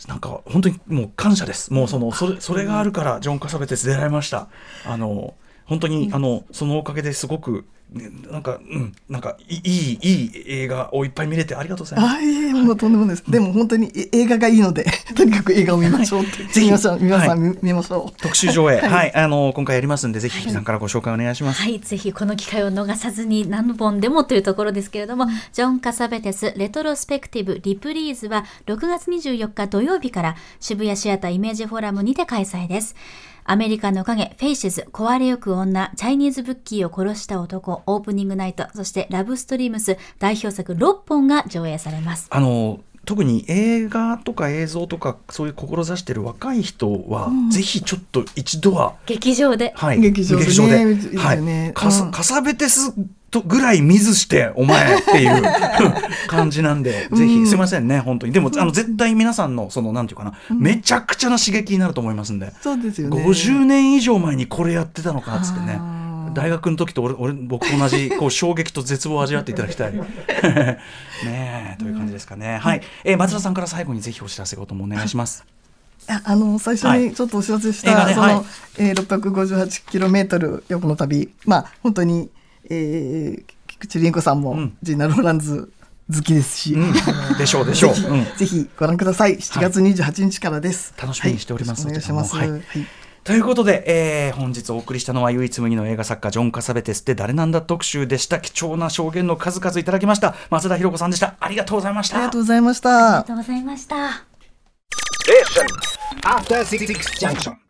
S1: なんか本当にもう感謝です。もうそのそれそれがあるからジョン・カサベテス出られました。あの本当にあのそのおかげですごくなんかうんなんかいいいいい映画をいっぱい見れてありがとうございます。
S3: あいえもうとんでもないです。でも本当にえ映画がいいので、とにかく映画を見ましょうって。
S1: ぜひ
S3: 皆さん、皆さん
S1: は
S3: 見見ましょう。
S1: 特集上映、はい、あの今回やりますんでぜひさんからご紹介お願いします。
S2: はい、ぜひこの機会を逃さずに何本でもというところですけれども、ジョン・カサベテスレトロスペクティブリプリーズは6月24日土曜日から渋谷シアターイメージフォーラムにて開催です。アメリカの影、フェイシズ、壊れゆく女、チャイニーズブッキーを殺した男、オープニングナイト、そしてラブストリームス代表作6本が上映されます。
S1: あの特に映画とか映像とかそういう志してる若い人は、ぜひちょっと一度は
S2: 劇場で。
S1: はい、
S3: 劇場でねいいで。
S1: はい
S3: ね、
S1: かさ
S3: うん。
S1: かさべてすとぐらい見ずしてお前っていう 感じなんで、ぜひ。すいませんね本当に。でもあの絶対皆さんのそのなんていうかな、めちゃくちゃな刺激になると思いますんで、
S3: そうですよね。
S1: 50年以上前にこれやってたのかっつってね。大学の時と俺俺僕と同じ こう衝撃と絶望を味わっていただきたい。ねえという感じですかね、はい、えー松田さんから最後にぜひお知らせごともお願いします。
S3: ああの最初
S1: はい。
S3: にちょっとお知らせし
S1: 映画
S3: た、その、
S1: ねはい
S3: えー、658km 横の旅。まあ本当に、えー、菊池凛子さんも、
S1: うん
S3: ジーナ・ローランズ好きですし、
S1: うん、でしょうでしょう。
S3: ぜひ、
S1: うん。
S3: ぜひご覧ください。7月28日からです、
S1: 楽しみにしております。
S3: はい、お願いします、
S1: はい。
S3: はい。
S1: ということで、えー本日お送りしたのは唯一無二の映画作家ジョン・カサベテスって誰なんだ特集でした。貴重な証言の数々いただきました。松田博子さんでした。ありがとうございました。
S3: ありがとうございました。
S2: ありがとうございました。
S4: After Six Junction.